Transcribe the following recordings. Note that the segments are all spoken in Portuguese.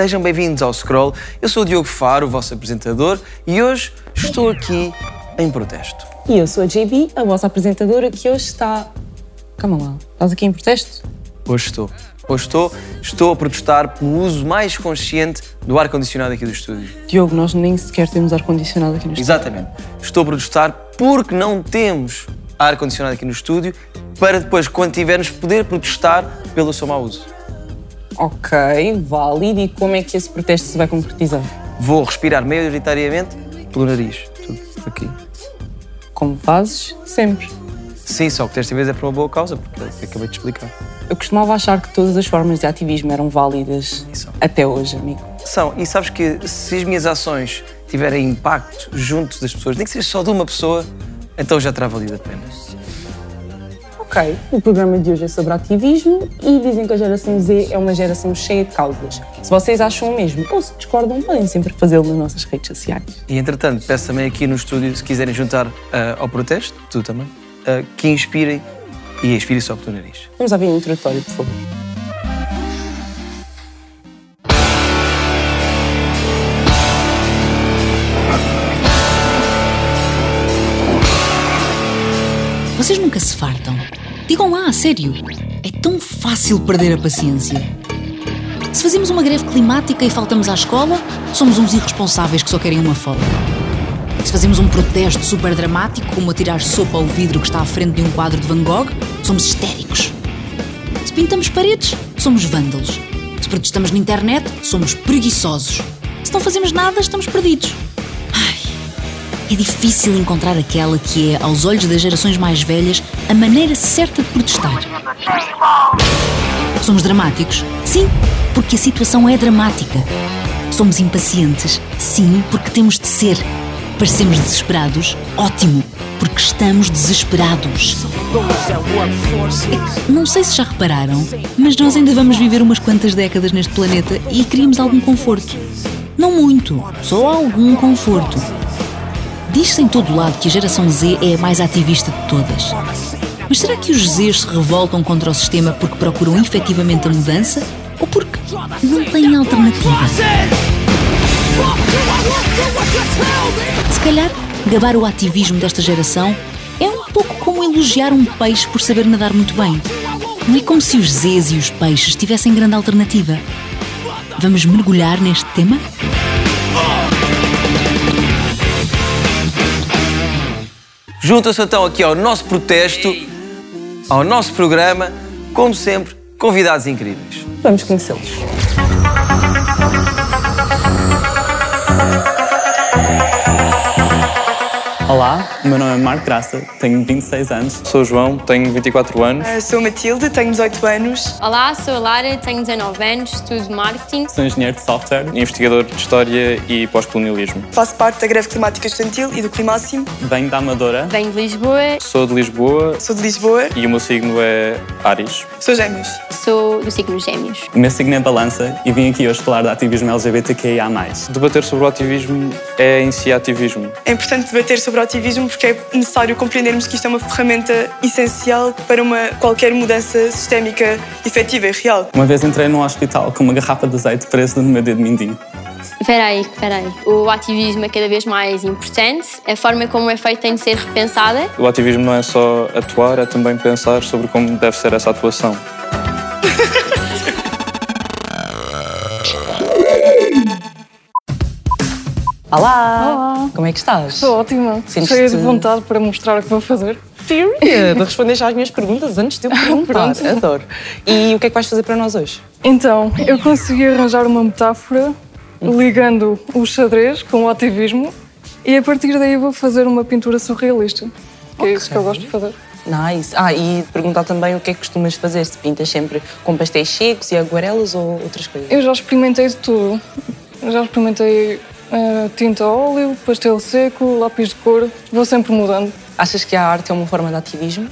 sejam bem-vindos ao Scroll. Eu sou o Diogo Faro, o vosso apresentador, e hoje estou aqui em protesto. E eu sou a JB, a vossa apresentadora, que hoje está. Calma lá, estás aqui em protesto? Hoje estou. Hoje estou, estou a protestar pelo uso mais consciente do ar-condicionado aqui do estúdio. Diogo, nós nem sequer temos ar-condicionado aqui no estúdio. Exatamente. Estou a protestar porque não temos ar-condicionado aqui no estúdio para depois, quando tivermos, poder protestar pelo seu mau uso. Ok, válido. E como é que esse protesto se vai concretizar? Vou respirar maioritariamente pelo nariz. Tudo por aqui. Como fazes sempre. Sim, só que desta vez é por uma boa causa, porque acabei de explicar. Eu costumava achar que todas as formas de ativismo eram válidas até hoje, amigo. São, e sabes que se as minhas ações tiverem impacto junto das pessoas, nem que seja só de uma pessoa, então já terá valido a pena. Ok, o programa de hoje é sobre ativismo e dizem que a geração Z é uma geração cheia de causas. Se vocês acham o mesmo ou se discordam, podem sempre fazê-lo nas nossas redes sociais. E entretanto, peço também aqui no estúdio, se quiserem juntar ah, ao protesto, tu também, ah, que inspirem e inspirem só pelo nariz. Vamos ouvir o introdutório, por favor. Vocês nunca se fartam? Digam lá, a sério. É tão fácil perder a paciência. Se fazemos uma greve climática e faltamos à escola, somos uns irresponsáveis que só querem uma folga. Se fazemos um protesto super dramático, como atirar sopa ao vidro que está à frente de um quadro de Van Gogh, somos histéricos. Se pintamos paredes, somos vândalos. Se protestamos na internet, somos preguiçosos. Se não fazemos nada, estamos perdidos. É difícil encontrar aquela que é, aos olhos das gerações mais velhas, a maneira certa de protestar. Somos dramáticos? Sim, porque a situação é dramática. Somos impacientes? Sim, porque temos de ser. Parecemos desesperados? Ótimo, porque estamos desesperados. É Não sei se já repararam, mas nós ainda vamos viver umas quantas décadas neste planeta e queríamos algum conforto. Não muito, só algum conforto. Diz-se em todo lado que a geração Z é a mais ativista de todas. Mas será que os Zs se revoltam contra o sistema porque procuram efetivamente a mudança ou porque não têm alternativa? Se calhar, gabar o ativismo desta geração é um pouco como elogiar um peixe por saber nadar muito bem. Não é como se os Zs e os peixes tivessem grande alternativa. Vamos mergulhar neste tema? Juntam-se então aqui ao nosso protesto, ao nosso programa, como sempre, convidados incríveis. Vamos conhecê-los. Olá, o meu nome é Marco Graça, tenho 26 anos. Sou o João, tenho 24 anos. Eu sou a Matilde, tenho 18 anos. Olá, sou a Lara, tenho 19 anos, estudo marketing. Sou engenheiro de software. Investigador de História e Pós-Colonialismo. Faço parte da greve climática estudantil e do Climáximo. Venho da Amadora. Venho de Lisboa, Sou de Lisboa Sou de Lisboa. e o meu signo é Ares. Sou gêmeos. sou do signo Gêmeos. O meu signo é Balança e vim aqui hoje falar de ativismo LGBTQIA+. Debater sobre o ativismo é em si ativismo. É importante debater sobre o ativismo porque é necessário compreendermos que isto é uma ferramenta essencial para uma qualquer mudança sistémica efetiva e real. Uma vez entrei num hospital com uma garrafa de azeite presa no meu dedo mindinho. Espera aí, espera aí. O ativismo é cada vez mais importante. A forma como é feito tem de ser repensada. O ativismo não é só atuar, é também pensar sobre como deve ser essa atuação. Olá! Como é que estás? Estou ótima, cheia de vontade para mostrar o que vou fazer. Period! De responder já às minhas perguntas antes de eu perguntar. Pronto. Adoro. E o que é que vais fazer para nós hoje? Então, eu consegui arranjar uma metáfora ligando o xadrez com o ativismo e a partir daí vou fazer uma pintura surrealista. Que é isso que eu gosto de fazer. Nice. Ah, e perguntar também o que é que costumas fazer. Se pintas sempre com pastéis secos e aguarelas ou outras coisas? Eu já experimentei de tudo. Já experimentei tinta a óleo, pastel seco, lápis de cor. Vou sempre mudando. Achas que a arte é uma forma de ativismo?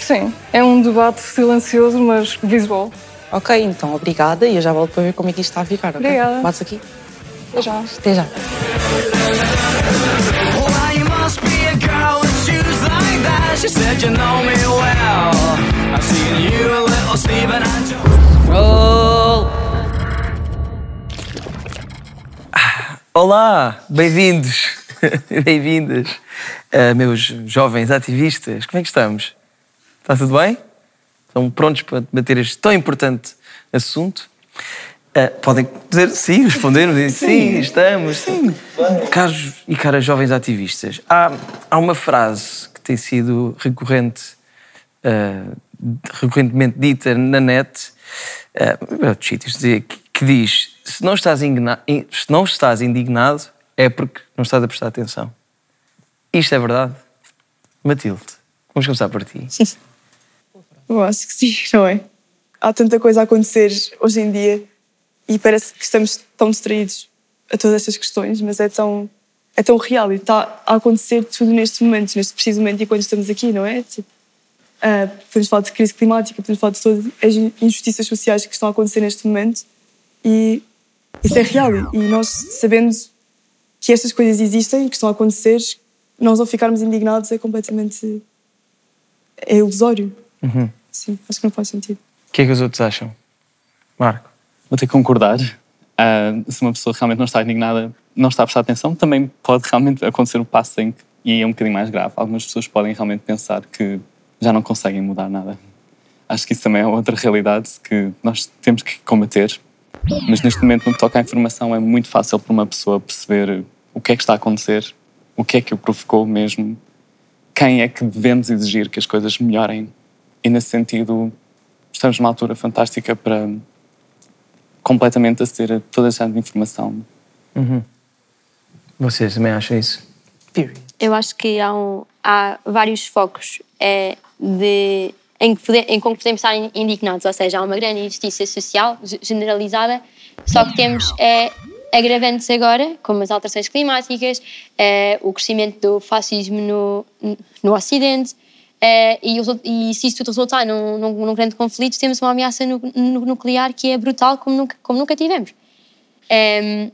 Sim, é um debate silencioso, mas visual. Ok, então obrigada e eu já volto para ver como é que isto está a ficar. ok? Obrigada. Bates aqui. Até já. Até já. Why Olá, bem-vindos, bem-vindas, uh, meus jovens ativistas. Como é que estamos? Está tudo bem? Estão prontos para debater este tão importante assunto? Uh, podem dizer sim, responder sim, sim, estamos, sim. Caros e caras jovens ativistas, há, há uma frase que tem sido recorrente, uh, recorrentemente dita na net, uh, outros sítios, que, que diz: se não, estás se não estás indignado, é porque não estás a prestar atenção. Isto é verdade? Matilde, vamos começar por ti. Eu acho que sim, não é? Há tanta coisa a acontecer hoje em dia e parece que estamos tão distraídos a todas estas questões, mas é tão, é tão real e está a acontecer tudo neste momento, neste preciso momento e quando estamos aqui, não é? Tipo, ah, podemos falar de crise climática, podemos falar de todas as injustiças sociais que estão a acontecer neste momento e isso é real. E nós, sabendo que estas coisas existem que estão a acontecer, nós ao ficarmos indignados é completamente. é ilusório. Uhum. Sim, acho que não faz sentido. O que é que os outros acham? Marco? Vou ter que concordar. Ah, se uma pessoa realmente não está indignada, não está a prestar atenção, também pode realmente acontecer o passo em que, e é um bocadinho mais grave. Algumas pessoas podem realmente pensar que já não conseguem mudar nada. Acho que isso também é outra realidade que nós temos que combater. Mas neste momento, no que toca à informação, é muito fácil para uma pessoa perceber o que é que está a acontecer, o que é que o provocou mesmo, quem é que devemos exigir que as coisas melhorem. E nesse sentido, estamos numa altura fantástica para completamente aceder a toda essa informação. Uhum. Vocês também acham isso? Eu acho que há, um- há vários focos é, de, em, que pode, em como podemos estar in- indignados, ou seja, há uma grande injustiça social ge- generalizada, só que temos é, agravantes agora, como as alterações climáticas, é, o crescimento do fascismo no, no Ocidente, é, e, e se isto tudo resultar num, num, num grande conflito, temos uma ameaça nu- nu- nuclear que é brutal como nunca, como nunca tivemos. Em,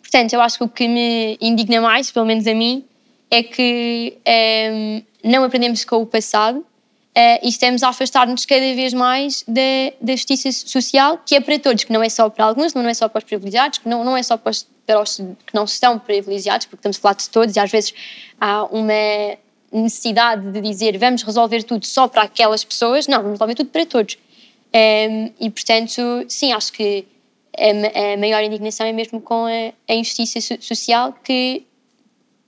Portanto, eu acho que o que me indigna mais, pelo menos a mim, é que ehm, não aprendemos com o passado eh, e estamos a afastar-nos cada vez mais da, da justiça social, que é para todos, que não é só para alguns, não é só para os privilegiados, que não, não é só para os, para os que não estão privilegiados, porque estamos a falar de todos e às vezes há uma necessidade de dizer vamos resolver tudo só para aquelas pessoas. Não, vamos resolver tudo para todos. Ehm, e, portanto, sim, acho que a, a maior indignação é mesmo com a, a injustiça so- social que,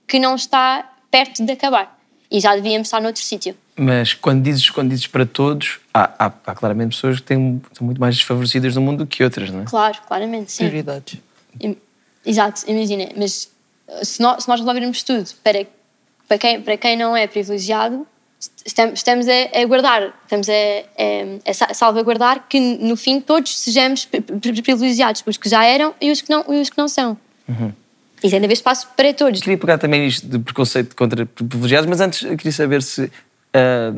que não está perto de acabar. E já devíamos estar noutro sítio. Mas quando dizes, quando dizes para todos, há, há- há claramente pessoas que têm, são muito mais desfavorecidas no mundo do que outras, não é? Claro, claramente, sim. Prioridades. Exato, imagina, mas uh, se nós, se nós resolvermos tudo para, para, quem, para quem não é privilegiado, estamos, estamos a, a guardar, estamos a, a, a sa- salvaguardar que no fim todos sejamos pri- pri- privilegiados, os que já eram e os que não, e os que não são. Uhum. E tem de haver espaço para todos. Queria pegar também isto de preconceito contra privilegiados, mas antes queria saber se ah,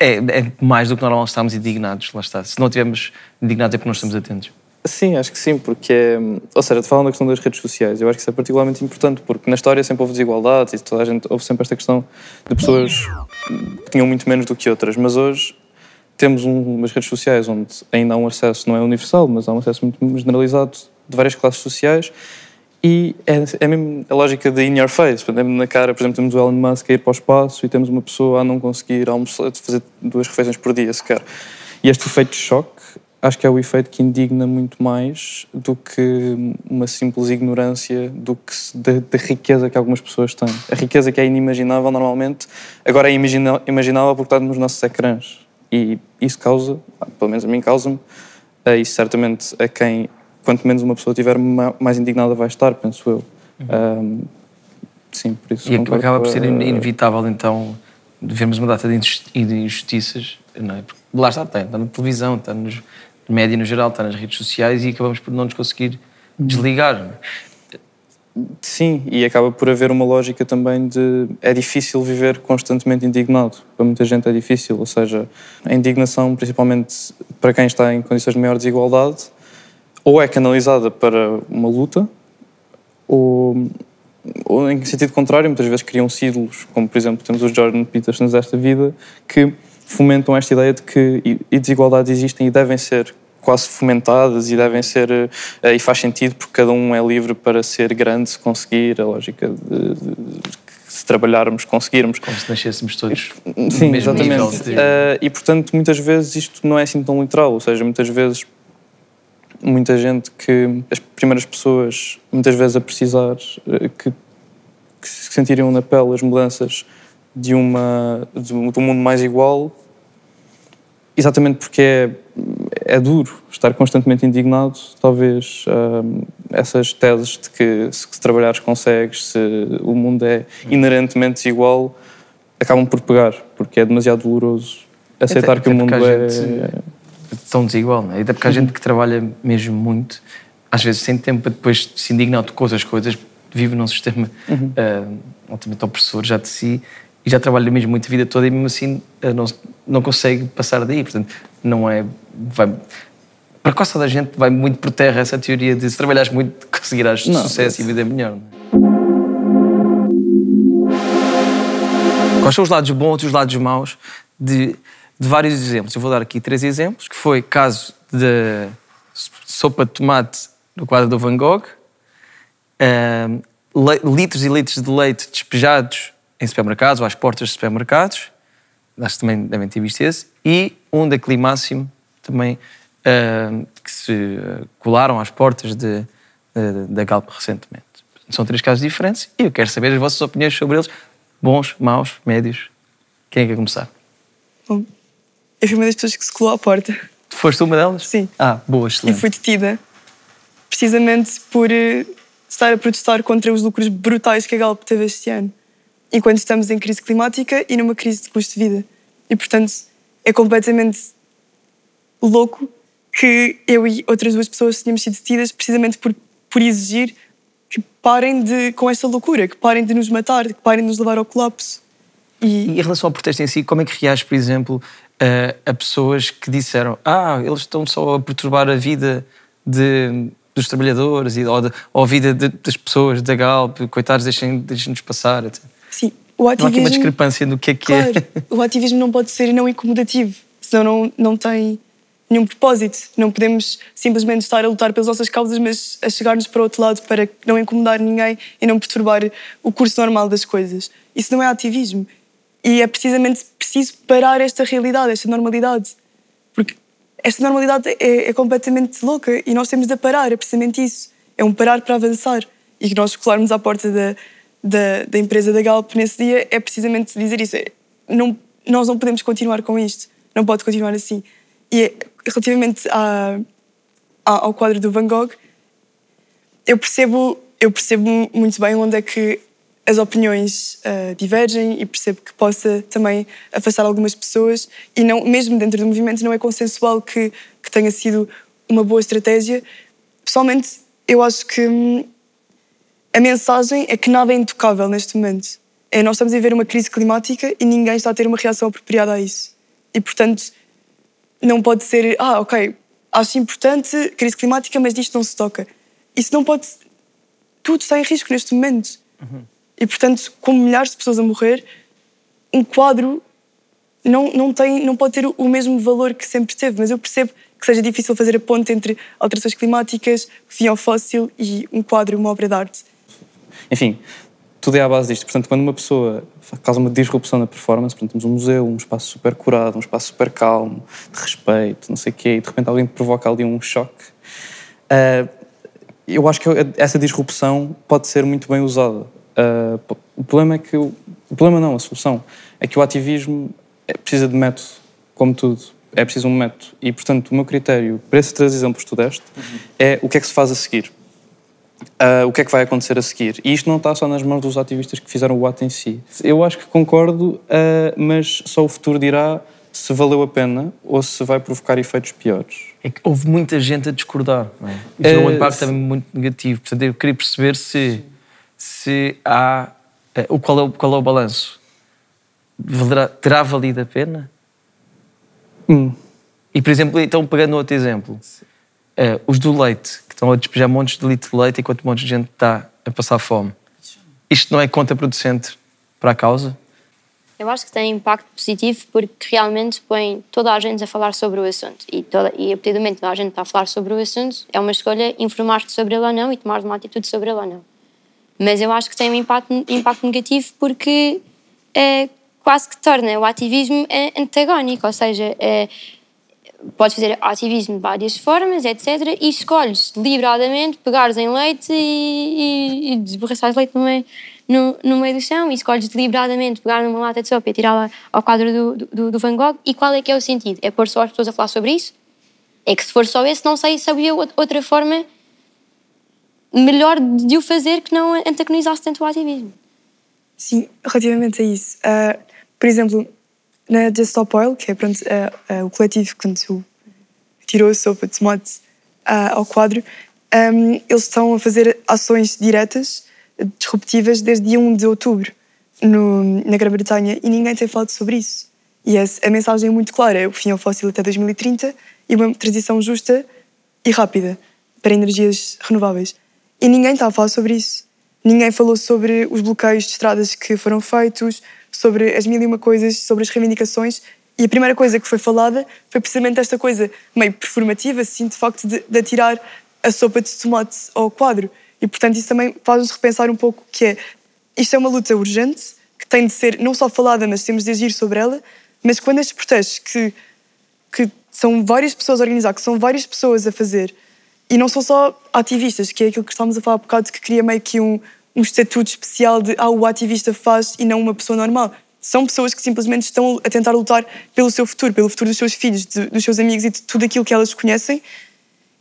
é, é mais do que normal estarmos indignados, lá está. Se não estivermos indignados é porque não estamos atentos. Sim, acho que sim, porque é. Ou seja, te falando da questão das redes sociais, eu acho que isso é particularmente importante, porque na história sempre houve desigualdades e toda a gente houve sempre esta questão de pessoas que tinham muito menos do que outras, mas hoje temos um, umas redes sociais onde ainda há um acesso, não é universal, mas há um acesso muito generalizado de várias classes sociais e é, é mesmo a lógica de in your face, é mesmo na cara, por exemplo, temos o Elon Musk a ir para o espaço e temos uma pessoa a não conseguir almoçar, fazer duas refeições por dia sequer. E este efeito de choque acho que é o efeito que indigna muito mais do que uma simples ignorância do que da, riqueza que algumas pessoas têm. A riqueza que é inimaginável normalmente, agora é imaginável porque está nos nossos ecrãs. E isso causa, pelo menos a mim causa-me, e certamente a quem, quanto menos uma pessoa tiver, ma- mais indignada vai estar, penso eu. Ahm, sim, por isso. E concordo acaba por a- ser in- inevitável, então, vermos uma data de injusti- de injustiças, não é? Porque lá está, está, está na televisão, está nos média no geral, está nas redes sociais e acabamos por não nos conseguir desligar. não é? Sim, e acaba por haver uma lógica também de é difícil viver constantemente indignado. Para muita gente é difícil, ou seja, a indignação, principalmente para quem está em condições de maior desigualdade, ou é canalizada para uma luta, ou, ou em sentido contrário, muitas vezes criam símbolos, como por exemplo temos os Jordan Petersons desta vida, que fomentam esta ideia de que desigualdades existem e devem ser quase fomentadas e devem ser eh, e faz sentido porque cada um é livre para ser grande se conseguir a lógica de, de- se trabalharmos conseguirmos Como se nascêssemos todos Sim, exatamente. Eh, e portanto, muitas vezes isto não é assim tão literal, ou seja, muitas vezes muita gente que as primeiras pessoas, muitas vezes a precisar eh, que, que se sentiriam na pele as mudanças de uma de um de um mundo mais igual, exatamente porque é, é duro estar constantemente indignado, talvez hum, essas teses de que se, se trabalhares consegues, se o mundo é inerentemente desigual, acabam por pegar, porque é demasiado doloroso aceitar Até- que o mundo é... gente- tão desigual, não é? Até porque há gente que trabalha mesmo muito, às vezes sem tempo para depois se indignar com outras coisas, vive num sistema ah, altamente opressor já de si e já trabalha mesmo muito a vida toda e mesmo assim ah, não, não consegue passar daí. Portanto, não é. Vai, para quase toda a gente vai muito por terra essa teoria de se trabalhares muito conseguirás Não, sucesso e vida melhor. É? Quais são os lados bons e os lados maus de, de vários exemplos? Eu vou dar aqui três exemplos, que foi caso da sopa de tomate no quadro do Van Gogh, le- litros e litros de leite despejados em supermercados ou às portas de supermercados, acho que também devem ter visto esse, e um da Climáximo também, ahm, que se ah, colaram às portas de, de- da Galp recentemente. São três casos diferentes e eu quero saber as vossas opiniões sobre eles, bons, maus, médios. Quem é que quer começar? Bom, eu fui uma das pessoas que se colou à porta Tu foste uma delas? Sim. Ah, boa, e excelente. fui detida precisamente por eh, estar a protestar contra os lucros brutais que a Galp teve este ano, enquanto estamos em crise climática e numa crise de custo de vida. E, portanto, é completamente louco que eu e outras duas pessoas tenhamos sido detidas precisamente por, por exigir que parem de, com esta loucura, que parem de nos matar, que parem de nos levar ao colapso. E em relação ao protesto em si, como é que reages, por exemplo, a, a pessoas que disseram ah, eles estão só a perturbar a vida de- dos trabalhadores e, ou, de- ou a vida de- das pessoas da Galp, coitados, deixem- deixem-nos passar. etc. Sim, o Não há aqui ativismo... uma discrepância do que é que Claro, é. o ativismo não pode ser não incomodativo, senão não, não tem nenhum propósito. Não podemos simplesmente estar a lutar pelas nossas causas, mas a chegar-nos para o outro lado para não incomodar ninguém e não perturbar o curso normal das coisas. Isso não é ativismo. E é precisamente preciso parar esta realidade, esta normalidade. Porque esta normalidade é, é completamente louca e nós temos de parar, é precisamente isso. É um parar para avançar. E que nós colarmos à porta da, da, da empresa da Galp nesse dia é precisamente dizer isso. Não, nós não podemos continuar com isto. Não pode continuar assim. E é, relativamente à, à- ao quadro do Van Gogh, eu percebo, eu percebo muito bem onde é que as opiniões ah, divergem e percebo que possa também afastar algumas pessoas e não mesmo dentro do movimento não é consensual que, que tenha sido uma boa estratégia. Pessoalmente, eu acho que hum, a mensagem é que nada é intocável neste momento. É, nós estamos a viver uma crise climática e ninguém está a ter uma reação apropriada a isso. E, portanto, não pode ser, ah, ok, acho importante crise climática, mas disto não se toca. Isso não pode. Tudo está em risco neste momento. E, portanto, com milhares de pessoas a morrer, um quadro não, não, tem, não pode ter o mesmo valor que sempre teve. Mas eu percebo que seja difícil fazer a ponte entre alterações climáticas, fio fóssil e um quadro, uma obra de arte. Enfim, tudo é à base disto. Portanto, quando uma pessoa causa uma disrupção na performance, portanto, temos um museu, um espaço super curado, um espaço super calmo, de respeito, não sei o quê, e de repente alguém provoca ali um choque, ah, eu acho que essa disrupção pode ser muito bem usada. Ah, o problema é que... O, o problema não, a solução, é que o ativismo é- precisa de método, como tudo. É preciso um método. E, portanto, o meu critério, para esses três exemplos que tu deste, é o que é que se faz a seguir. Ah, o que é que vai acontecer a seguir. E isto não está só nas mãos dos ativistas que fizeram o ato em si. Eu acho que concordo, ah, mas só o futuro dirá se valeu a pena ou se vai provocar efeitos piores. É que houve muita gente a discordar. Não é? Isso é um impacto também muito negativo. Portanto, eu queria perceber se, se há. eh, o qual, é o, qual é o balanço? Valerá- terá valido a pena? Hum. E, por exemplo, então, pegando outro exemplo, eh, os do leite, que estão a despejar montes de litro de leite enquanto um monte de gente está a passar fome. Isto não é contraproducente para a causa? Eu acho que tem impacto positivo porque realmente põe toda a gente a falar sobre o assunto. E, toda, e a partir do momento que toda a gente está a falar sobre o assunto, é uma escolha informar-te sobre ele ou não e tomar uma atitude sobre ele ou não. Mas eu acho que tem um impacto, impacto negativo porque é, quase que torna o ativismo é, antagónico, ou seja, é, podes fazer ativismo de várias formas, etc. E escolhes deliberadamente pegares em leite e, e, e leite no meio, no, no meio do chão e escolhes deliberadamente pegar numa lata de sopa e tirá-la ao quadro do, do, do Van Gogh. E qual é que é o sentido? É pôr só as pessoas a falar sobre isso? É que se for só esse, não sei se havia out- outra forma melhor de o fazer que não antagonizasse tanto o ativismo. Sim, relativamente a isso. ah, por exemplo, na Just Stop Oil, que é pronto, ah, ah, o coletivo quando tirou a sopa de tomate ao quadro, ahm, eles estão a fazer ações diretas, disruptivas, desde dia 1 de outubro no, na Grã-Bretanha e ninguém tem falado sobre isso. E essa- a mensagem é muito clara: é o fim ao fóssil até 2030 e uma transição justa e rápida para energias renováveis. E ninguém está a falar sobre isso. Ninguém falou sobre os bloqueios de estradas que foram feitos, sobre as mil e uma coisas, sobre as reivindicações. E a primeira coisa que foi falada foi precisamente esta coisa meio performativa, assim, de facto, de, de atirar a sopa de tomate ao quadro. E, portanto, isso também faz-nos repensar um pouco que é, isto é uma luta urgente, que tem de ser não só falada, mas temos de agir sobre ela, mas quando estes protestos que, que são várias pessoas a organizar, que são várias pessoas a fazer, e não são só ativistas, que é aquilo que estávamos a falar há bocado, que cria meio que um, um estatuto especial de ah, o ativista faz e não uma pessoa normal. São pessoas que simplesmente estão a tentar lutar pelo seu futuro, pelo futuro dos seus filhos, de- dos seus amigos e de tudo aquilo que elas conhecem.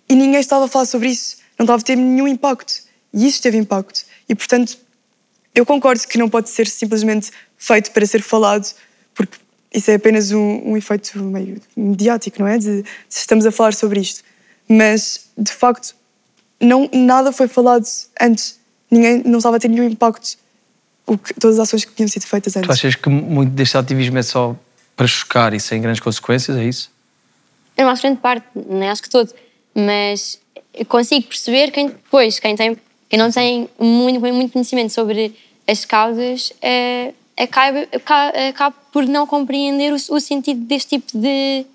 E ninguém estava a falar sobre isso. Não estava a ter nenhum impacto. E isso teve impacto. E, portanto, eu concordo que não pode ser simplesmente feito para ser falado, porque isso é apenas um, um efeito meio mediático, não é? De, de estamos a falar sobre isto. Mas, de facto, não, nada foi falado antes. Ninguém não estava a ter nenhum impacto. O que, todas as ações que tinham sido feitas antes. Tu achas que muito deste ativismo é só para chocar e sem grandes consequências? É isso? É uma grande parte, não acho que todo, mas eu consigo perceber quem depois, quem, tem, quem não tem muito, muito conhecimento sobre as causas, eh, acaba, aca- acaba por não compreender o, o sentido deste tipo de,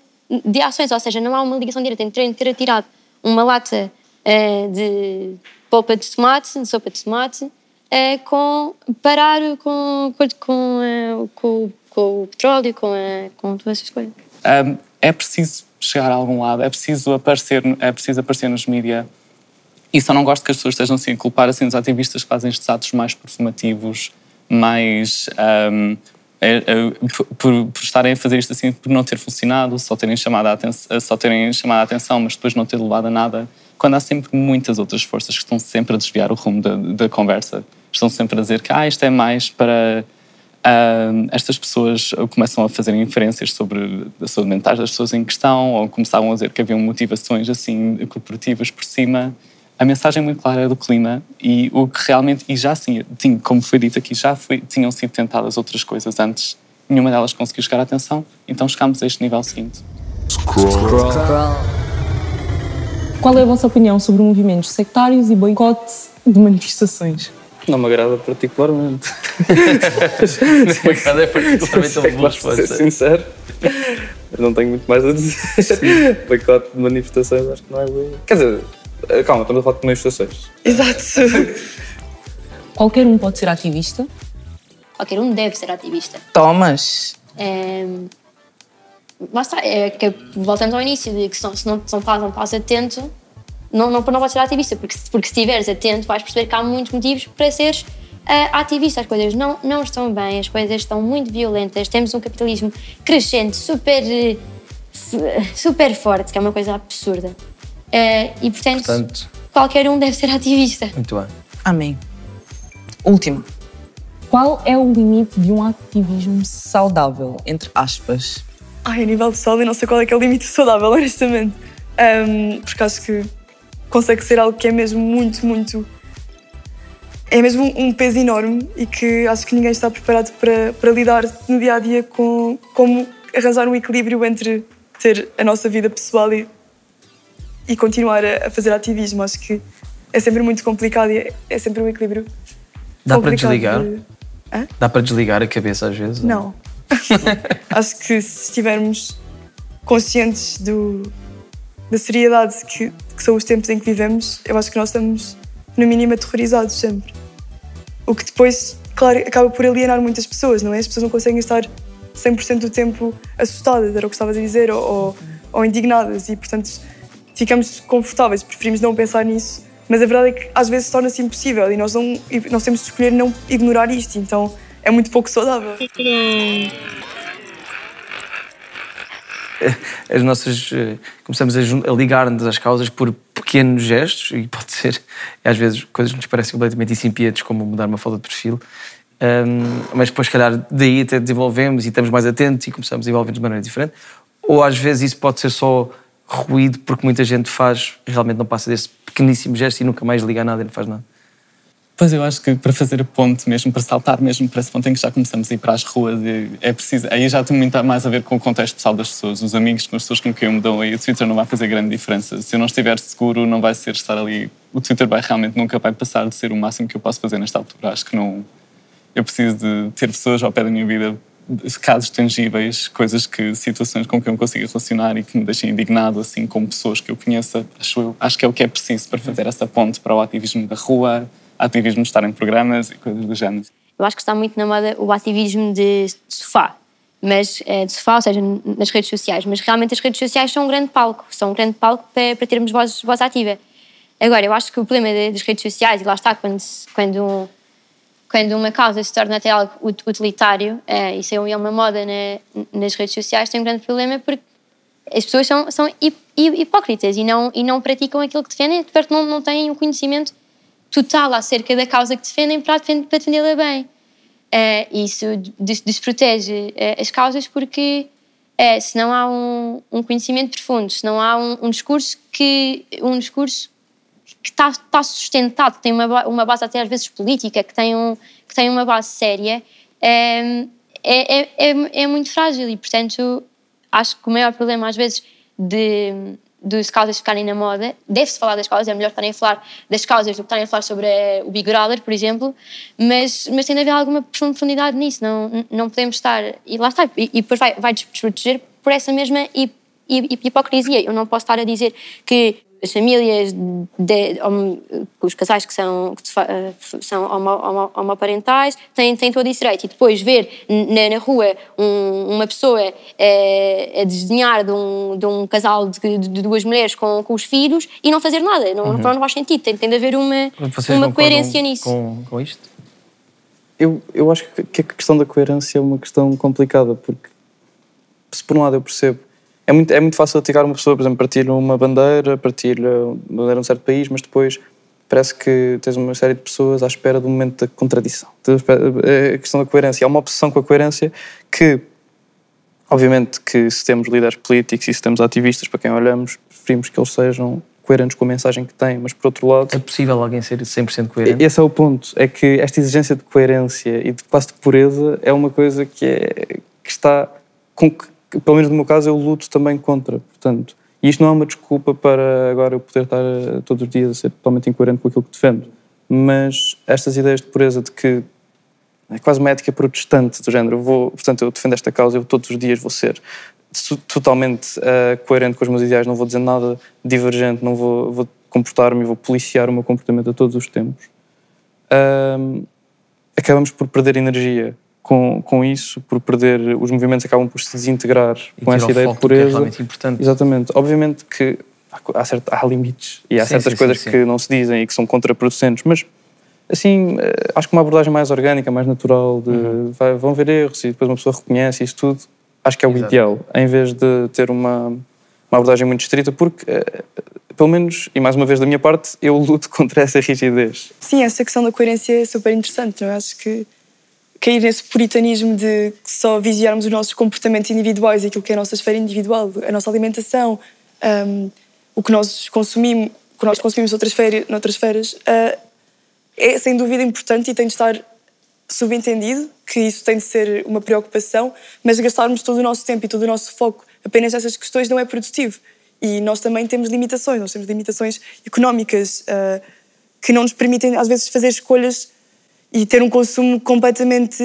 de ações. Ou seja, não há uma ligação direta entre ter atirado uma lata eh, de polpa de tomate, de sopa de tomate, eh, com parar com, com, com, eh, com, o petróleo, com, eh, com todas essas coisas. Um, é preciso chegar a algum lado, é preciso aparecer, é preciso aparecer nos mídias. E só não gosto que as pessoas estejam assim, a culpar assim, os ativistas que fazem estes atos mais performativos, mais. um, por, por- por estarem a fazer isto assim, por não ter funcionado, só terem, chamado a atenção, só terem chamado a atenção, mas depois não ter levado a nada. Quando há sempre muitas outras forças que estão sempre a desviar o rumo da, da conversa, estão sempre a dizer que ah, isto é mais para Ahm, estas pessoas começam a fazer inferências sobre a saúde mental das pessoas em questão ou começavam a dizer que haviam motivações assim corporativas por cima. A mensagem muito clara do clima e o que realmente, e já sim, como foi dito aqui, já foi, tinham sido tentadas outras coisas antes, nenhuma delas conseguiu chegar à atenção, então chegámos a este nível seguinte. Qual é a vossa opinião sobre movimentos sectários e boicote de manifestações? Não me agrada particularmente. Cada é particularmente uma boa Posso ser resposta. sincero. Eu não tenho muito mais a dizer. Boicote de manifestações acho que não é bem. Quer dizer, calma, estamos a falar de manifestações. Exato. Qualquer um pode ser ativista. Qualquer um deve ser ativista. Thomas. É, lá está, é que voltamos ao início, de que se não, se não, se não estás, não estás atento, não, não, não ser ativista, porque, se- porque se estiveres atento vais perceber que há muitos motivos para seres ah, ativista. As coisas não, não estão bem, as coisas estão muito violentas, temos um capitalismo crescente, super, eh, super forte, que é uma coisa absurda. Eh, e portanto, Portanto, qualquer um deve ser ativista. muito bem. Amém. Última. Qual é o limite de um ativismo saudável, entre aspas? Ai, a nível pessoal, eu não sei qual é que é o limite saudável, honestamente. Ahm, porque acho que consegue ser algo que é mesmo muito, muito. É mesmo um um peso enorme e que acho que ninguém está preparado para, para lidar no dia a dia com como arranjar um equilíbrio entre ter a nossa vida pessoal e, e continuar a, fazer ativismo. Acho que é sempre muito complicado e é, sempre um equilíbrio. Dá para desligar? de- Dá para desligar a cabeça às vezes? Não, acho que se estivermos conscientes do, da seriedade que, que são os tempos em que vivemos, eu acho que nós estamos, no mínimo, aterrorizados sempre. O que depois, claro, acaba por alienar muitas pessoas, não é? As pessoas não conseguem estar 100% do tempo assustadas, era o que estavas a dizer, ou, ou, ou indignadas, e portanto ficamos confortáveis, preferimos não pensar nisso. Mas a verdade é que às vezes torna-se impossível e nós, não, nós temos de escolher não ignorar isto, então é muito pouco saudável. as nossas eh, começamos a, ligar-nos às causas por pequenos gestos e pode ser às vezes coisas que nos parecem completamente insípidas como mudar uma foto de perfil Ahm, mas depois se calhar daí até desenvolvemos e estamos mais atentos e começamos a desenvolver de maneira diferente ou às vezes isso pode ser só ruído porque muita gente faz realmente não passa desse pequeníssimo gesto e nunca mais liga a nada e não faz nada Pois eu acho que para fazer a ponte mesmo, para saltar mesmo para esse ponto em que já começamos a ir para as ruas, e é preciso. Aí já tem muito mais a ver com o contexto pessoal das pessoas, os amigos, com as pessoas com quem eu me dou. Aí o Twitter não vai fazer grande diferença. Se eu não estiver seguro, não vai ser estar ali. O Twitter vai realmente nunca vai passar de ser o máximo que eu posso fazer nesta altura. Acho que não. Eu preciso de ter pessoas ao pé da minha vida, casos tangíveis, coisas que, situações com que eu me consiga relacionar e que me deixem indignado, assim, como pessoas que eu conheça. Acho, eu, acho que é o que é preciso para fazer essa ponte para o ativismo da rua, ativismo de estar em programas e coisas do género. Eu acho que está muito na moda o ativismo de sofá, mas eh, de sofá, ou seja, nas redes sociais. Mas realmente as redes sociais são um grande palco, são um grande palco para, para termos voz, voz ativa. Agora, eu acho que o problema das redes sociais, e lá está, quando, quando, um- quando uma causa se torna até algo ut- utilitário, eh, isso é uma moda na- nas redes sociais, tem um grande problema porque as pessoas são, são hip- hip- hipócritas e não, e não praticam aquilo que defendem, porque não, não têm o conhecimento total acerca da causa que defendem para, para defendê-la bem. Eh, isso des- desprotege eh, as causas porque eh, se não há um, um conhecimento profundo, se não há um, um discurso que um discurso que está, está sustentado, que tem uma, uma base até às vezes política, que tem, um, que tem uma base séria, eh, é, é, é, é muito frágil e, portanto, acho que o maior problema às vezes de, de causas ficarem na moda, deve-se falar das causas, é melhor estarem a falar das causas do que estarem a falar sobre eh, o Big Brother, por exemplo, mas, mas tem de haver alguma profundidade nisso, não, não podemos estar, e lá está, e, e depois vai, vai desproteger por essa mesma hip- hip- hipocrisia. Eu não posso estar a dizer que as famílias, de, homo- os casais que são, que eh, são homo, homo- homoparentais têm, têm todo esse direito. E depois ver na, na rua um- uma pessoa eh, a desdenhar de um, de um casal de, de duas mulheres com, com os filhos e não fazer nada. Não, não faz sentido. Tem, tem de haver uma, Vocês uma coerência nisso. com, com isto? Eu, eu acho que a questão da coerência é uma questão complicada, porque se por um lado eu percebo, é muito, é muito fácil atacar uma pessoa, por exemplo, partilha uma bandeira, partilha uma bandeira de um certo país, mas depois parece que tens uma série de pessoas à espera do momento da contradição. Espera- É a questão da coerência. Há uma obsessão com a coerência que, obviamente, que se temos líderes políticos e se temos ativistas para quem olhamos, preferimos que eles sejam coerentes com a mensagem que têm, mas por outro lado... É possível alguém ser 100% coerente? Esse é o ponto. É que esta exigência de coerência e de quase de pureza é uma coisa que, é, que está. Com que, pelo menos no meu caso, eu luto também contra. Portanto, e isto não é uma desculpa para agora eu poder estar eh, todos os dias a ser totalmente incoerente com aquilo que defendo. Mas estas ideias de pureza de que é quase uma ética protestante do género. Eu vou, portanto, eu defendo esta causa, eu todos os dias vou ser totalmente eh, coerente com os meus ideais, não vou dizer nada divergente, não vou, vou comportar-me, vou policiar o meu comportamento a todos os tempos. Acabamos por perder energia com, com isso, por perder, os movimentos acabam por se desintegrar E com essa ideia foco de é pureza. importante. Exatamente. Obviamente que há, co- há, certo- há limites e há Sim, certas sim, coisas sim, sim. que não se dizem e que são contraproducentes, mas assim, eh, acho que uma abordagem mais orgânica, mais natural, de Uhum. vai- vão ver erros e depois uma pessoa reconhece isso tudo, acho que é o Exato. ideal, em vez de ter uma, uma abordagem muito estrita, porque, eh, pelo menos, e mais uma vez da minha parte, eu luto contra essa rigidez. Sim, essa questão da coerência é super interessante. Eu acho que cair nesse puritanismo de só vigiarmos os nossos comportamentos individuais, aquilo que é a nossa esfera individual, a nossa alimentação, hum, o que nós consumimos, o que nós consumimos noutras, esfera, noutras esferas, ah, é sem dúvida importante e tem de estar subentendido que isso tem de ser uma preocupação, mas gastarmos todo o nosso tempo e todo o nosso foco apenas nessas questões não é produtivo. E nós também temos limitações, nós temos limitações económicas ah, que não nos permitem, às vezes, fazer escolhas e ter um consumo completamente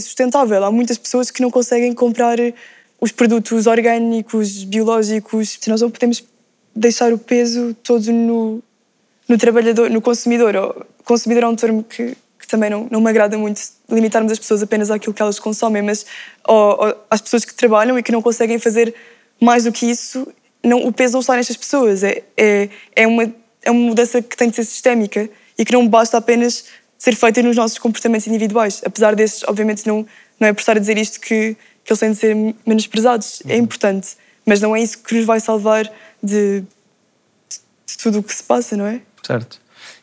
sustentável. Há muitas pessoas que não conseguem comprar os produtos orgânicos, biológicos. Se nós não podemos deixar o peso todo no, no trabalhador, no consumidor. O consumidor é um termo que, que também não, não me agrada muito, limitarmos as pessoas apenas àquilo que elas consomem, mas ou, ou, às pessoas que trabalham e que não conseguem fazer mais do que isso, não, o peso não está nestas pessoas. É, é, é, uma, é uma mudança que tem de ser sistémica e que não basta apenas ser feita nos nossos comportamentos individuais. Apesar desses, obviamente, não, não é por estar a dizer isto que, que eles têm de ser menosprezados. É importante, mas não é isso que nos vai salvar de, de tudo o que se passa, não é? Certo.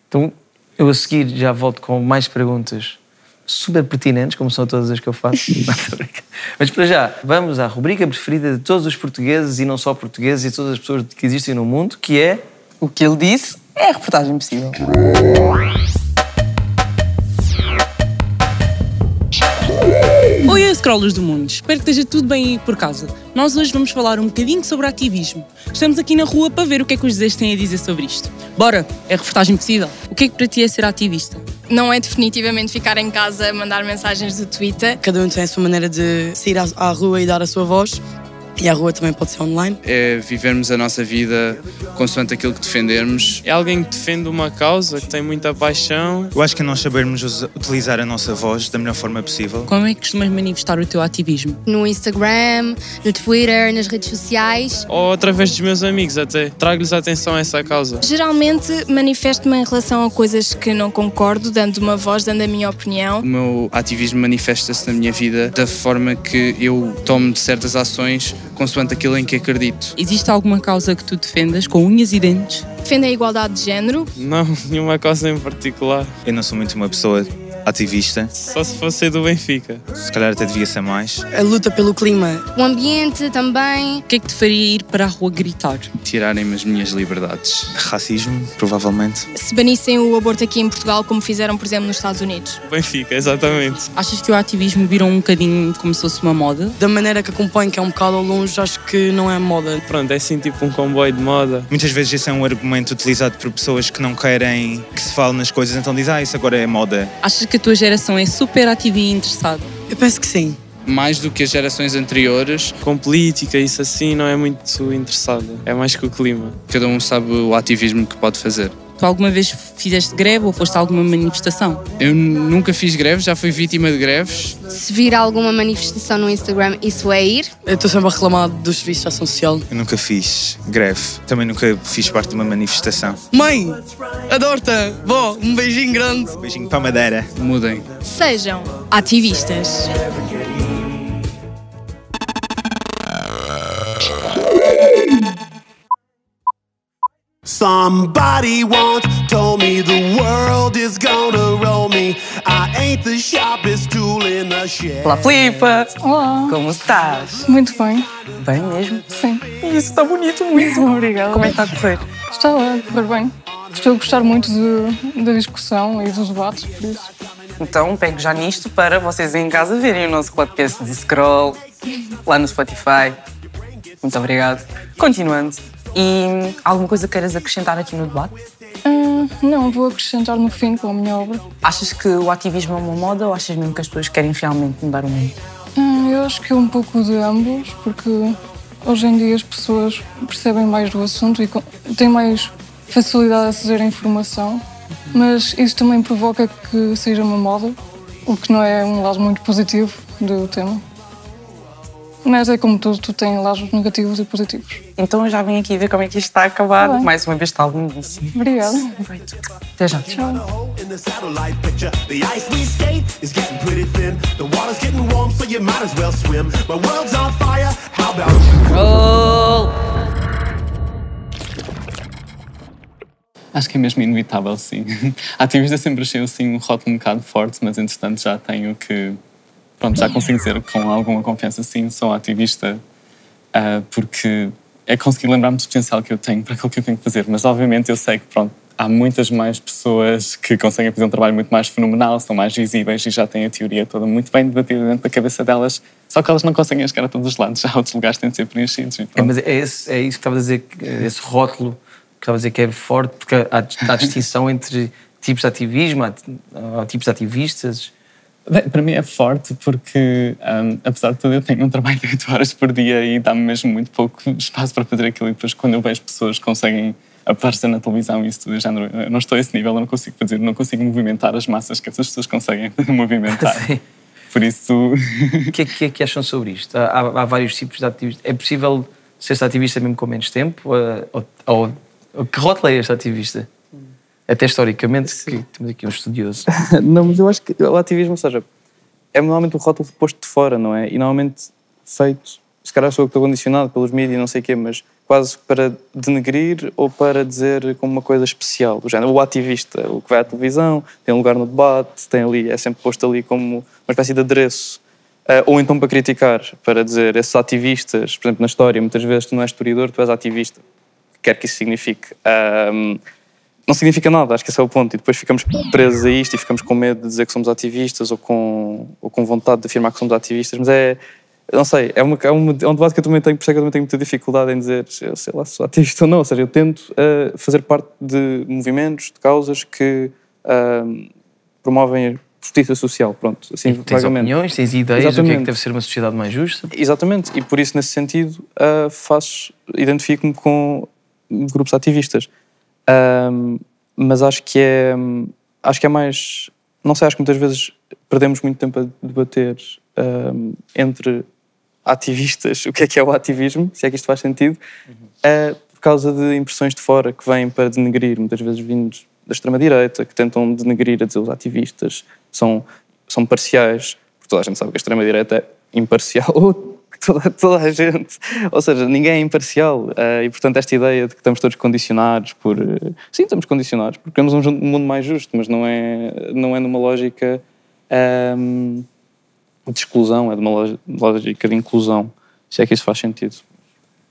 Então, eu a seguir já volto com mais perguntas super pertinentes, como são todas as que eu faço. Mas para já, vamos à rubrica preferida de todos os portugueses e não só portugueses e todas as pessoas que existem no mundo, que é O que ele disse é a reportagem possível. Oi, scrollers do mundo. Espero que esteja tudo bem aí por casa. Nós hoje vamos falar um bocadinho sobre ativismo. Estamos aqui na rua para ver o que é que os Zés têm a dizer sobre isto. Bora, é a reportagem possível. O que é que para ti é ser ativista? Não é definitivamente ficar em casa a mandar mensagens do Twitter. Cada um tem a sua maneira de sair à, à rua e dar a sua voz. E a rua também pode ser online. É vivermos a nossa vida consoante aquilo que defendermos. É alguém que defende uma causa, que tem muita paixão. Eu acho que é nós sabermos utilizar a nossa voz da melhor forma possível. Como é que costumas manifestar o teu ativismo? No Instagram, no Twitter, nas redes sociais. Ou através dos meus amigos até. Trago-lhes atenção a essa causa. Geralmente manifesto-me em relação a coisas que não concordo, dando uma voz, dando a minha opinião. O meu ativismo manifesta-se na minha vida da forma que eu tomo certas ações consoante aquilo em que acredito. Existe alguma causa que tu defendas com unhas e dentes? Defendo a igualdade de género. Não, nenhuma causa em particular. Eu não sou muito uma pessoa ativista. Só se fosse do Benfica. Se calhar até devia ser mais. A luta pelo clima. O ambiente também. O que é que te faria ir para a rua gritar? Tirarem-me as minhas liberdades. Racismo, provavelmente. Se banissem o aborto aqui em Portugal, como fizeram, por exemplo, nos Estados Unidos. Benfica, exatamente. Achas que o ativismo virou um bocadinho como se fosse uma moda? Da maneira que acompanho, que é um bocado ao longe, acho que não é moda. Pronto, é assim tipo um comboio de moda. Muitas vezes esse é um argumento utilizado por pessoas que não querem que se fale nas coisas, então diz, ah, isso agora é moda. Achas que a tua geração é super ativa e interessada? Eu penso que sim. Mais do que as gerações anteriores, Com política, isso assim, não é muito interessada. É mais que o clima. cada um sabe o ativismo que pode fazer. Tu alguma vez fizeste greve ou foste a alguma manifestação? Eu nunca fiz greves, já fui vítima de greves. Se vir alguma manifestação no Instagram, isso é ir. Eu estou sempre a reclamar dos serviços de ação social. Eu nunca fiz greve. Também nunca fiz parte de uma manifestação. Mãe, adoro-te. Vó, um beijinho grande. Beijinho para a Madeira. Mudem. Sejam ativistas. Somebody once told me the world is gonna roll me. I ain't the sharpest tool in the shed. Olá, Filipa! Olá, Como estás? muito bem. Bem mesmo? Sim. Isso está bonito, muito. Obrigada. Como é que está a correr? Está a correr bem. Estou a gostar muito de- da discussão e dos debates, por isso. Então, pego já nisto para vocês em casa verem o nosso podcast de Scroll lá no Spotify. Muito obrigado. Continuando. E alguma coisa queiras acrescentar aqui no debate? Ah, não, vou acrescentar no fim com a minha obra. Achas que o ativismo é uma moda ou achas mesmo que as pessoas querem realmente mudar o mundo? Ah, eu acho que é um pouco de ambos, porque hoje em dia as pessoas percebem mais do assunto e têm mais facilidade a aceder à informação, mas isso também provoca que seja uma moda, o que não é um lado muito positivo do tema. Mas é como tudo, tu tem lados negativos e positivos. Então eu já vim aqui ver como é que isto está a acabar. Tá. Mais uma vez está lindíssimo. Obrigada. Até já. You? Acho que é mesmo inevitável, sim. Ativista sempre achei assim um rótulo um bocado forte, mas entretanto já tenho que. Pronto, já consigo dizer com alguma confiança, sim, sou ativista, ah, porque é conseguir lembrar-me do potencial que eu tenho para aquilo que eu tenho que fazer. Mas obviamente eu sei que, pronto, há muitas mais pessoas que conseguem fazer um trabalho muito mais fenomenal, são mais visíveis e já têm a teoria toda muito bem debatida dentro da cabeça delas, só que elas não conseguem chegar a todos os lados, já outros lugares têm de ser preenchidos. É, mas é, esse, é isso que estava a dizer, que, esse rótulo que estava a dizer que é forte, porque há, há distinção entre tipos de ativismo, há, há tipos de ativistas. Bem, para mim é forte porque, hum, apesar de tudo, eu tenho um trabalho de 8 horas por dia e dá-me mesmo muito pouco espaço para fazer aquilo. E depois, quando eu vejo pessoas que conseguem aparecer na televisão e isso tudo, eu, já não, eu não estou a esse nível, eu não consigo fazer, não consigo movimentar as massas que essas pessoas conseguem movimentar. Sim. Por isso. O que é que, é que acham sobre isto? Há, há- vários tipos de ativistas. É possível ser-se ativista mesmo com menos tempo? Ou, ou- ou que rótulo é este ativista? Até historicamente, que temos aqui um estudioso. não, mas eu acho que o ativismo, ou seja, é normalmente um rótulo posto de fora, não é? E normalmente feito, se calhar sou eu que estou condicionado pelos mídias e não sei o quê, mas quase para denegrir ou para dizer como uma coisa especial. Do género, o ativista, o que vai à televisão, tem um lugar no debate, tem ali, é sempre posto ali como uma espécie de adereço. Ah, ou então para criticar, para dizer, esses ativistas, por exemplo, na história, muitas vezes tu não és historiador, tu és ativista. O que quer que isso signifique. Não significa nada, acho que esse é o ponto. E depois ficamos presos a isto e ficamos com medo de dizer que somos ativistas ou com, ou com vontade de afirmar que somos ativistas. Mas é, não sei, é, uma, é, uma- é um debate que eu também tenho, por isso é que eu também tenho muita dificuldade em dizer, eu sei lá se sou ativista ou não. Ou seja, eu tento eh, fazer parte de movimentos, de causas que ahm, promovem a justiça social. Pronto, assim, Tens vagamente. opiniões, tens ideias do que é que Exatamente. deve ser uma sociedade mais justa. Exatamente, e por isso, nesse sentido, ah, faço, identifico-me com grupos ativistas. Ahm, mas acho que é acho que é mais não sei, acho que muitas vezes perdemos muito tempo a debater ahm, entre ativistas o que é que é o ativismo, se é que isto faz sentido, ah, por causa de impressões de fora que vêm para denegrir, muitas vezes vindos da extrema-direita, que tentam denegrir a dizer os ativistas são, são parciais, porque toda a gente sabe que a extrema-direita é imparcial, toda, toda a gente, ou seja, ninguém é imparcial, ah, e portanto esta ideia de que estamos todos condicionados por... eh, sim, estamos condicionados, porque queremos um mundo mais justo, mas não é, não é numa lógica ahm, de exclusão, é de uma lógica de inclusão, se é que isso faz sentido.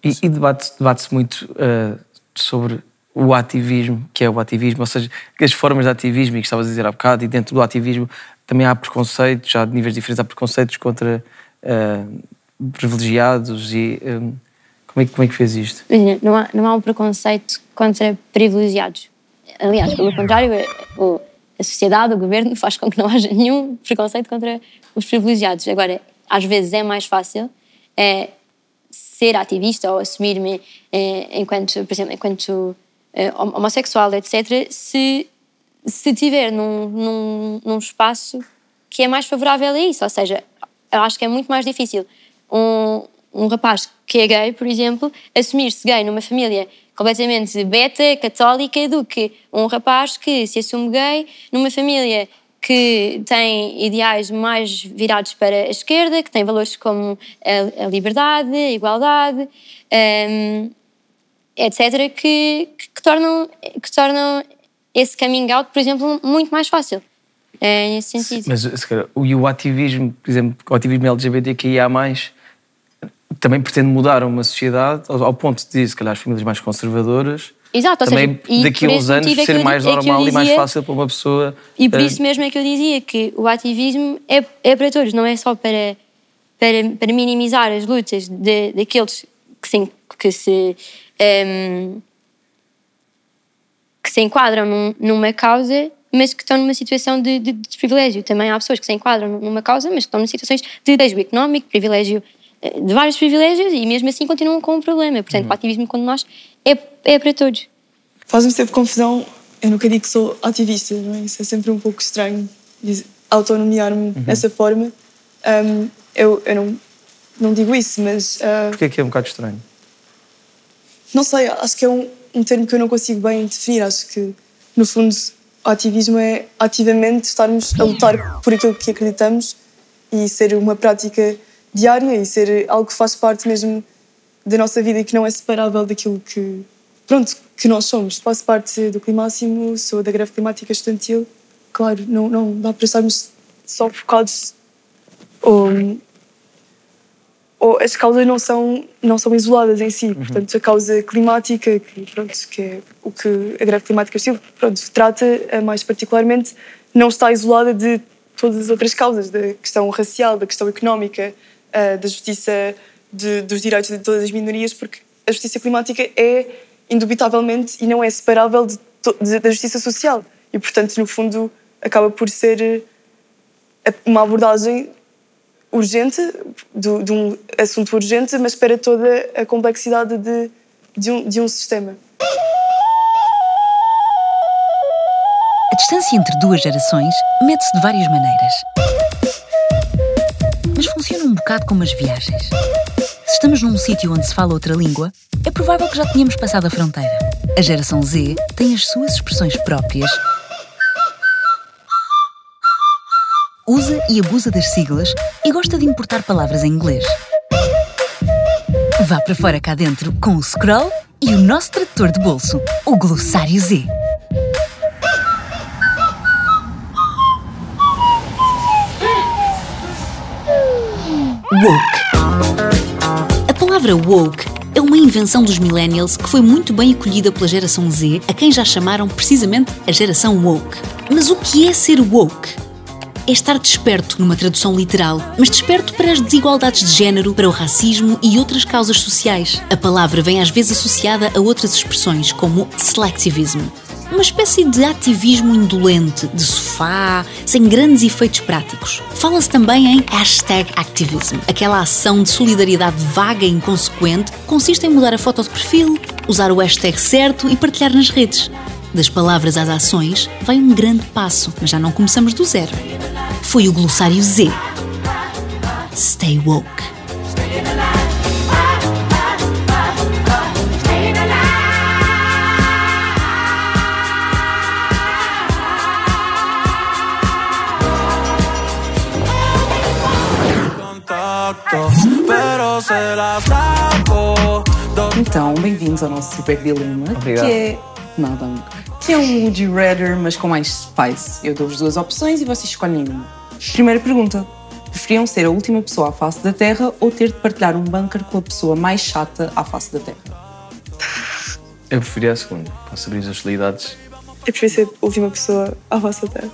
E, e debate-se debate muito ah, sobre o ativismo, que é o ativismo, ou seja, as formas de ativismo, e que estavas a dizer há bocado, e dentro do ativismo também há preconceitos, há de níveis diferentes, há preconceitos contra ah, privilegiados e... ah, como, é, como é que fez isto? Não há, não há um preconceito contra privilegiados. Aliás, pelo contrário, a, o- a sociedade, o governo faz com que não haja nenhum preconceito contra os privilegiados. Agora, às vezes é mais fácil é, ser ativista ou assumir-me é, enquanto, por exemplo, enquanto é, hom- homossexual, etc., se, se tiver num, num, num espaço que é mais favorável a isso. Ou seja, eu acho que é muito mais difícil um, um rapaz que é gay, por exemplo, assumir-se gay numa família completamente beta, católica, do que um rapaz que se assume gay numa família que tem ideais mais virados para a esquerda, que tem valores como a, liberdade, a igualdade, hum, etc., que, que, tornam, que tornam esse coming out, por exemplo, muito mais fácil. É nesse sentido. Mas se calhar, e o ativismo, por exemplo, o ativismo LGBTQIA+, também pretende mudar uma sociedade ao, ao ponto de, se calhar, as famílias mais conservadoras Exato, também seja, daqui a uns anos é ser eu mais é que eu normal e mais dizia- fácil para uma pessoa E por eh, isso mesmo é que eu dizia que o ativismo é, é para todos, não é só para, para, para minimizar as lutas de, daqueles que se, que se, ehm, que se enquadram num- numa causa, mas que estão numa situação de, de desprivilégio. Também há pessoas que se enquadram numa causa, mas que estão em situações de privilégio económico, privilégio de vários privilégios e mesmo assim continuam com um problema. Portanto, o ativismo, quando nós, é, é para todos. Faz-me sempre confusão. Eu nunca digo que sou ativista, não é? Isso é sempre um pouco estranho, diz- autonomear-me dessa forma. Ahm, eu eu não, não digo isso, mas ah, Porquê que é um bocado estranho? não sei, acho que é um, um termo que eu não consigo bem definir. Acho que, no fundo, o ativismo é ativamente estarmos a lutar por aquilo que acreditamos e ser uma prática diária e ser algo que faz parte mesmo da nossa vida e que não é separável daquilo que, pronto, que nós somos. Faço parte do Climáximo, sou da greve climática estudantil. Claro, não, não dá para estarmos só focados ou ou as causas não são não são isoladas em si portanto a causa climática que pronto que é o que a greve climática estilo pronto trata eh, mais particularmente não está isolada de todas as outras causas da questão racial da questão económica eh, da justiça de- dos direitos de todas as minorias porque a justiça climática é indubitavelmente e não é separável de de- da justiça social E, portanto, no fundo, acaba por ser eh, uma abordagem urgente, do- de um assunto urgente, mas para toda a complexidade de, de, um, de um sistema. A distância entre duas gerações mede-se de várias maneiras. Mas funciona um bocado como as viagens. Se estamos num sítio onde se fala outra língua, é provável que já tenhamos passado a fronteira. A geração Z tem as suas expressões próprias, usa e abusa das siglas e gosta de importar palavras em inglês. Vá para fora cá dentro com o Scroll e o nosso tradutor de bolso, o Glossário Z. Woke. A palavra woke é uma invenção dos millennials que foi muito bem acolhida pela geração Z, a quem já chamaram precisamente a geração woke. Mas o que é ser woke? É estar desperto numa tradução literal, mas desperto para as desigualdades de género, para o racismo e outras causas sociais. A palavra vem às vezes associada a outras expressões, como selectivism. Uma espécie de ativismo indolente, de sofá, sem grandes efeitos práticos. Fala-se também em hashtag activism, aquela ação de solidariedade vaga e inconsequente que consiste em mudar a foto de perfil, usar o hashtag certo e partilhar nas redes. Das palavras às ações vai um grande passo, mas já não começamos do zero. Foi o glossário Z. Stay woke. Então, bem-vindos ao nosso Super Dilema. Obrigado. Que é. Nada, amigo. Que é um Would You Rather, mas com mais spice. Eu dou-vos duas opções e vocês escolhem uma. Primeira pergunta. Preferiam ser a última pessoa à face da Terra ou ter de partilhar um bunker com a pessoa mais chata à face da Terra? Eu preferia a segunda. Posso abrir as hostilidades. Eu prefiro ser a última pessoa à vossa terra.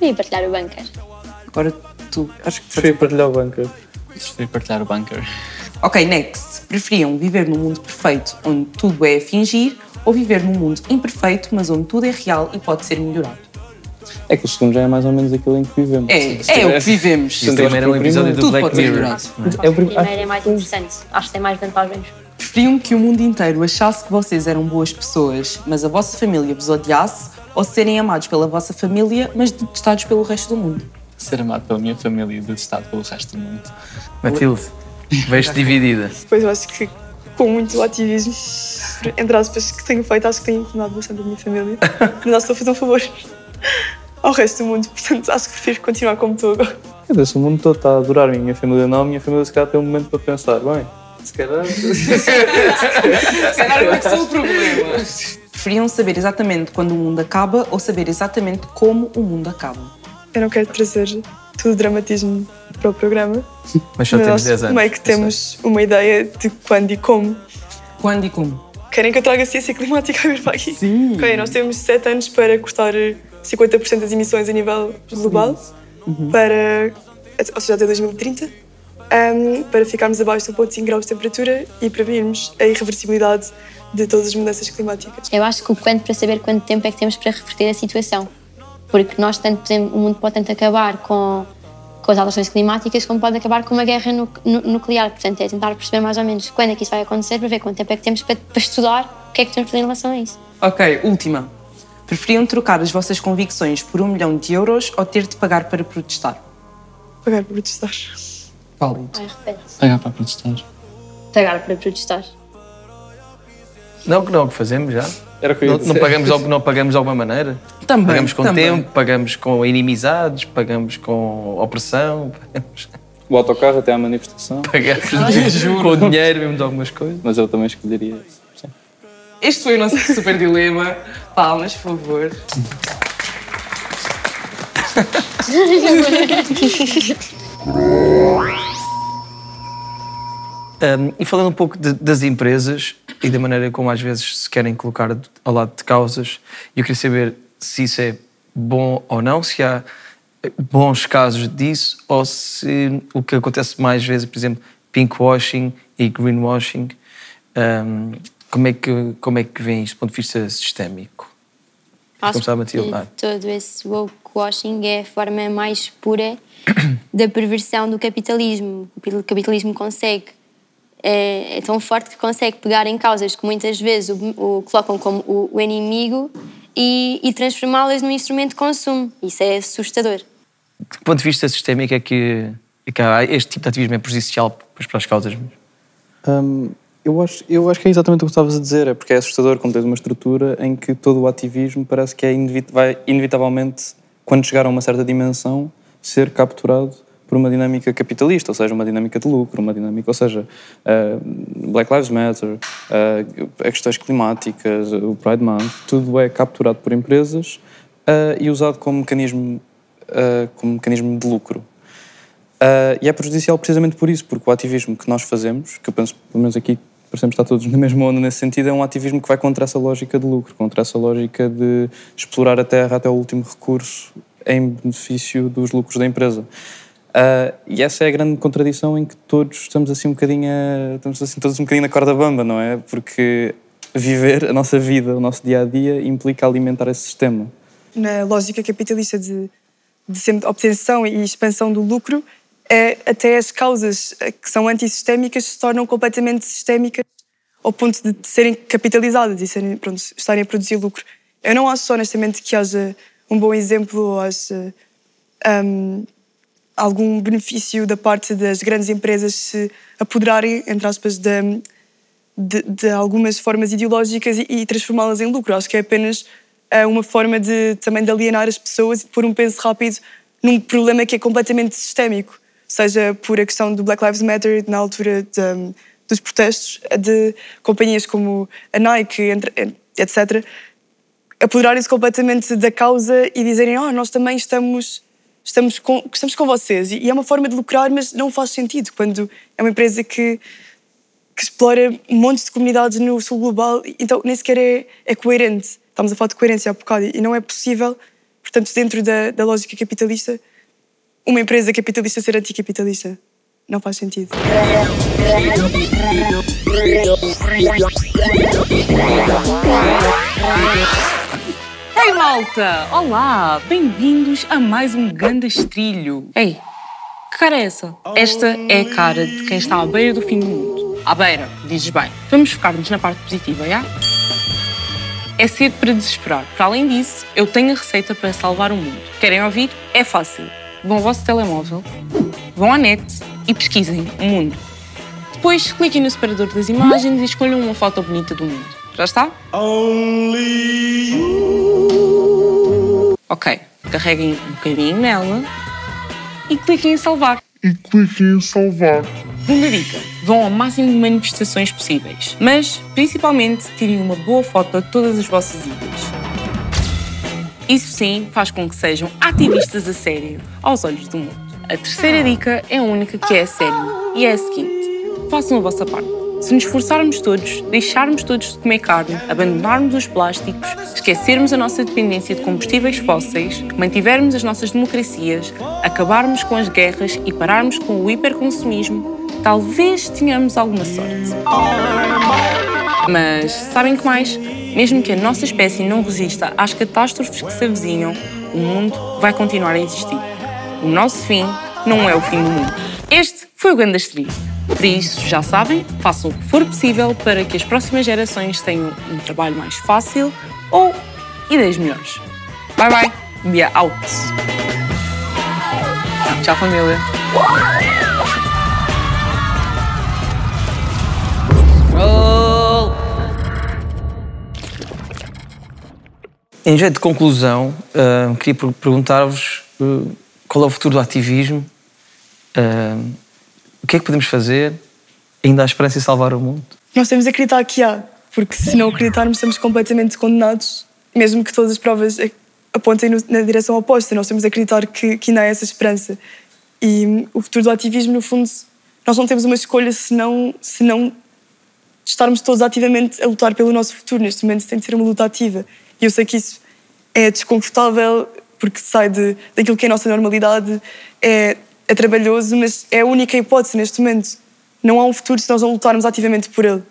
E partilhar o bunker. Agora tu. Acho que prefiro partilhar o bunker. Prefiro partilhar o bunker. Ok, next. Preferiam viver num mundo perfeito onde tudo é a fingir ou viver num mundo imperfeito, mas onde tudo é real e pode ser melhorado? É que o segundo já é mais ou menos aquilo em que vivemos. É, é o que vivemos. E o primeiro é um episódio do Tudo Black pode ser Mirror. melhorado. Acho que o primeiro é mais interessante. Acho que tem mais vantagens. Preferiam que o mundo inteiro achasse que vocês eram boas pessoas, mas a vossa família vos odiasse, ou serem amados pela vossa família, mas detestados pelo resto do mundo? Ser amado pela minha família e detestado pelo resto do mundo. Matilde, vejo dividida. Pois eu acho que com muito ativismo, entre aspas, que tenho feito, acho que tenho incomodado bastante a minha família. Mas acho que estou a fazer um favor ao resto do mundo, portanto acho que prefiro continuar como estou agora. Dizer, se o mundo todo está a adorar-me e a minha família não, a minha família se calhar tem um momento para pensar, bem, se calhar... o problema. Preferiam saber exatamente quando o mundo acaba ou saber exatamente como o mundo acaba? Eu não quero trazer todo o dramatismo para o programa. Mas só temos nós 10 anos. meio que temos uma ideia de quando e como. Quando e como? Querem que eu traga ciência climática a vir para aqui? Sim. Ok, nós temos 7 anos para cortar 50% das emissões a nível global, para, ou seja, até 2030, um, para ficarmos abaixo de 1,5 graus de temperatura e prevenirmos a irreversibilidade de todas as mudanças climáticas. Eu acho que o quanto para saber quanto tempo é que temos para reverter a situação. Porque nós tanto o mundo pode tanto acabar com, com as alterações climáticas como pode acabar com uma guerra nu- nu- nuclear. Portanto, é tentar perceber mais ou menos quando é que isso vai acontecer para ver quanto tempo é que temos para, para estudar o que é que temos de fazer em relação a isso. Ok, última. Preferiam trocar as vossas convicções por um milhão de euros ou ter de pagar para protestar? Pagar para protestar. Válido. Ai, repete. Pagar para protestar. Pagar para protestar. Não, que não, que fazemos já. Era o que eu ia não, não, dizer. pagamos, de- não pagamos de alguma maneira? Também, Pagamos com também. tempo, pagamos com inimizades, pagamos com opressão, pagamos, O autocarro até à manifestação. pagamos com dinheiro mesmo de algumas coisas. Mas eu também escolheria isso. Sim. Este foi o nosso super dilema. Palmas, por favor. Um, e falando um pouco de- das empresas e da maneira como às vezes se querem colocar ao lado de causas, eu queria saber se isso é bom ou não, se há eh, bons casos disso ou se o que acontece mais vezes, por exemplo, pinkwashing e greenwashing, um, como é que como é que vem isto do ponto de vista sistémico? Acho começava a que tiltar. todo esse woke-washing é a forma mais pura da perversão do capitalismo. O capitalismo consegue, é, é tão forte que consegue pegar em causas que muitas vezes o, o colocam como o, o inimigo e, e transformá-las num instrumento de consumo. Isso é assustador. Do ponto de vista sistémico, é que, é que este tipo de ativismo é prejudicial para as causas. Hum, eu, acho, eu acho que é exatamente o que estavas a dizer, é porque é assustador como tens uma estrutura em que todo o ativismo parece que é inevitavelmente, quando chegar a uma certa dimensão, ser capturado por uma dinâmica capitalista, ou seja, uma dinâmica de lucro, uma dinâmica, ou seja, uh, Black Lives Matter, uh, questões climáticas, o Pride Month, tudo é capturado por empresas uh, e usado como mecanismo, como mecanismo de lucro. E é prejudicial precisamente por isso, porque o ativismo que nós fazemos, que eu penso, pelo menos aqui, parecemos estar todos na mesma onda nesse sentido, é um ativismo que vai contra essa lógica de lucro, contra essa lógica de explorar a terra até o último recurso em benefício dos lucros da empresa. Uh, e essa é a grande contradição em que todos estamos assim um bocadinho, estamos assim todos um bocadinho na corda bamba, não é? Porque viver a nossa vida, o nosso dia a dia, implica alimentar esse sistema. na lógica capitalista de, de obtenção e expansão do lucro, é, até as causas eh, que são antissistémicas se tornam completamente sistémicas ao ponto de serem capitalizadas e serem, pronto, estarem a produzir lucro. Eu não acho, honestamente, que haja um bom exemplo ou hum, algum benefício da parte das grandes empresas se apoderarem, entre aspas, da, de, de algumas formas ideológicas e, e transformá-las em lucro. Acho que é apenas eh, uma forma de também de alienar as pessoas e de pôr um penso rápido num problema que é completamente sistémico, seja por a questão do Black Lives Matter na altura de, dos protestos, de companhias como a Nike, etc., apoderarem-se completamente da causa e dizerem oh, nós também estamos, estamos, com, estamos com vocês. E é uma forma de lucrar, mas não faz sentido quando é uma empresa que, que explora montes de comunidades no sul global, então nem sequer é, é coerente. Estamos a falar de coerência há bocado e não é possível, portanto, dentro da, da lógica capitalista, uma empresa capitalista ser anticapitalista. Não faz sentido. Malta! Olá! Bem-vindos a mais um Gandastrilho. Ei, que cara é essa? Esta é a cara de quem está à beira do fim do mundo. À beira, dizes bem. Vamos focar-nos na parte positiva, já? É cedo para desesperar. Para além disso, eu tenho a receita para salvar o mundo. Querem ouvir? É fácil. Vão ao vosso telemóvel, vão à net e pesquisem o mundo. Depois cliquem no separador das imagens e escolham uma foto bonita do mundo. Já está? Ok, carreguem um bocadinho nela e cliquem em salvar. E cliquem em salvar. Segunda dica: vão ao máximo de manifestações possíveis, mas principalmente tirem uma boa foto de todas as vossas ilhas. Isso sim faz com que sejam ativistas a sério aos olhos do mundo. A terceira dica é a única que é a sério e é a seguinte: façam a vossa parte. Se nos esforçarmos todos, deixarmos todos de comer carne, abandonarmos os plásticos, esquecermos a nossa dependência de combustíveis fósseis, mantivermos as nossas democracias, acabarmos com as guerras e pararmos com o hiperconsumismo, talvez tenhamos alguma sorte. Mas sabem que mais? Mesmo que a nossa espécie não resista às catástrofes que se avizinham, o mundo vai continuar a existir. O nosso fim não é o fim do mundo. Este foi o Gandastri. Por isso, já sabem, façam o que for possível para que as próximas gerações tenham um trabalho mais fácil ou ideias melhores. Bye bye, dia out. Tchau, família. Em jeito de conclusão, ah, queria per- perguntar-vos ah, qual é o futuro do ativismo, ah, o que é que podemos fazer, ainda há esperança em salvar o mundo? Nós temos de acreditar que há, porque se não acreditarmos, estamos completamente condenados, mesmo que todas as provas apontem na direção oposta. Nós temos de acreditar que, que ainda há essa esperança. E hum, o futuro do ativismo, no fundo, nós não temos uma escolha se não, se não estarmos todos ativamente a lutar pelo nosso futuro. Neste momento tem de ser uma luta ativa. E eu sei que isso é desconfortável, porque sai de, daquilo que é a nossa normalidade, é, é trabalhoso, mas é a única hipótese neste momento. Não há um futuro se nós não lutarmos ativamente por ele.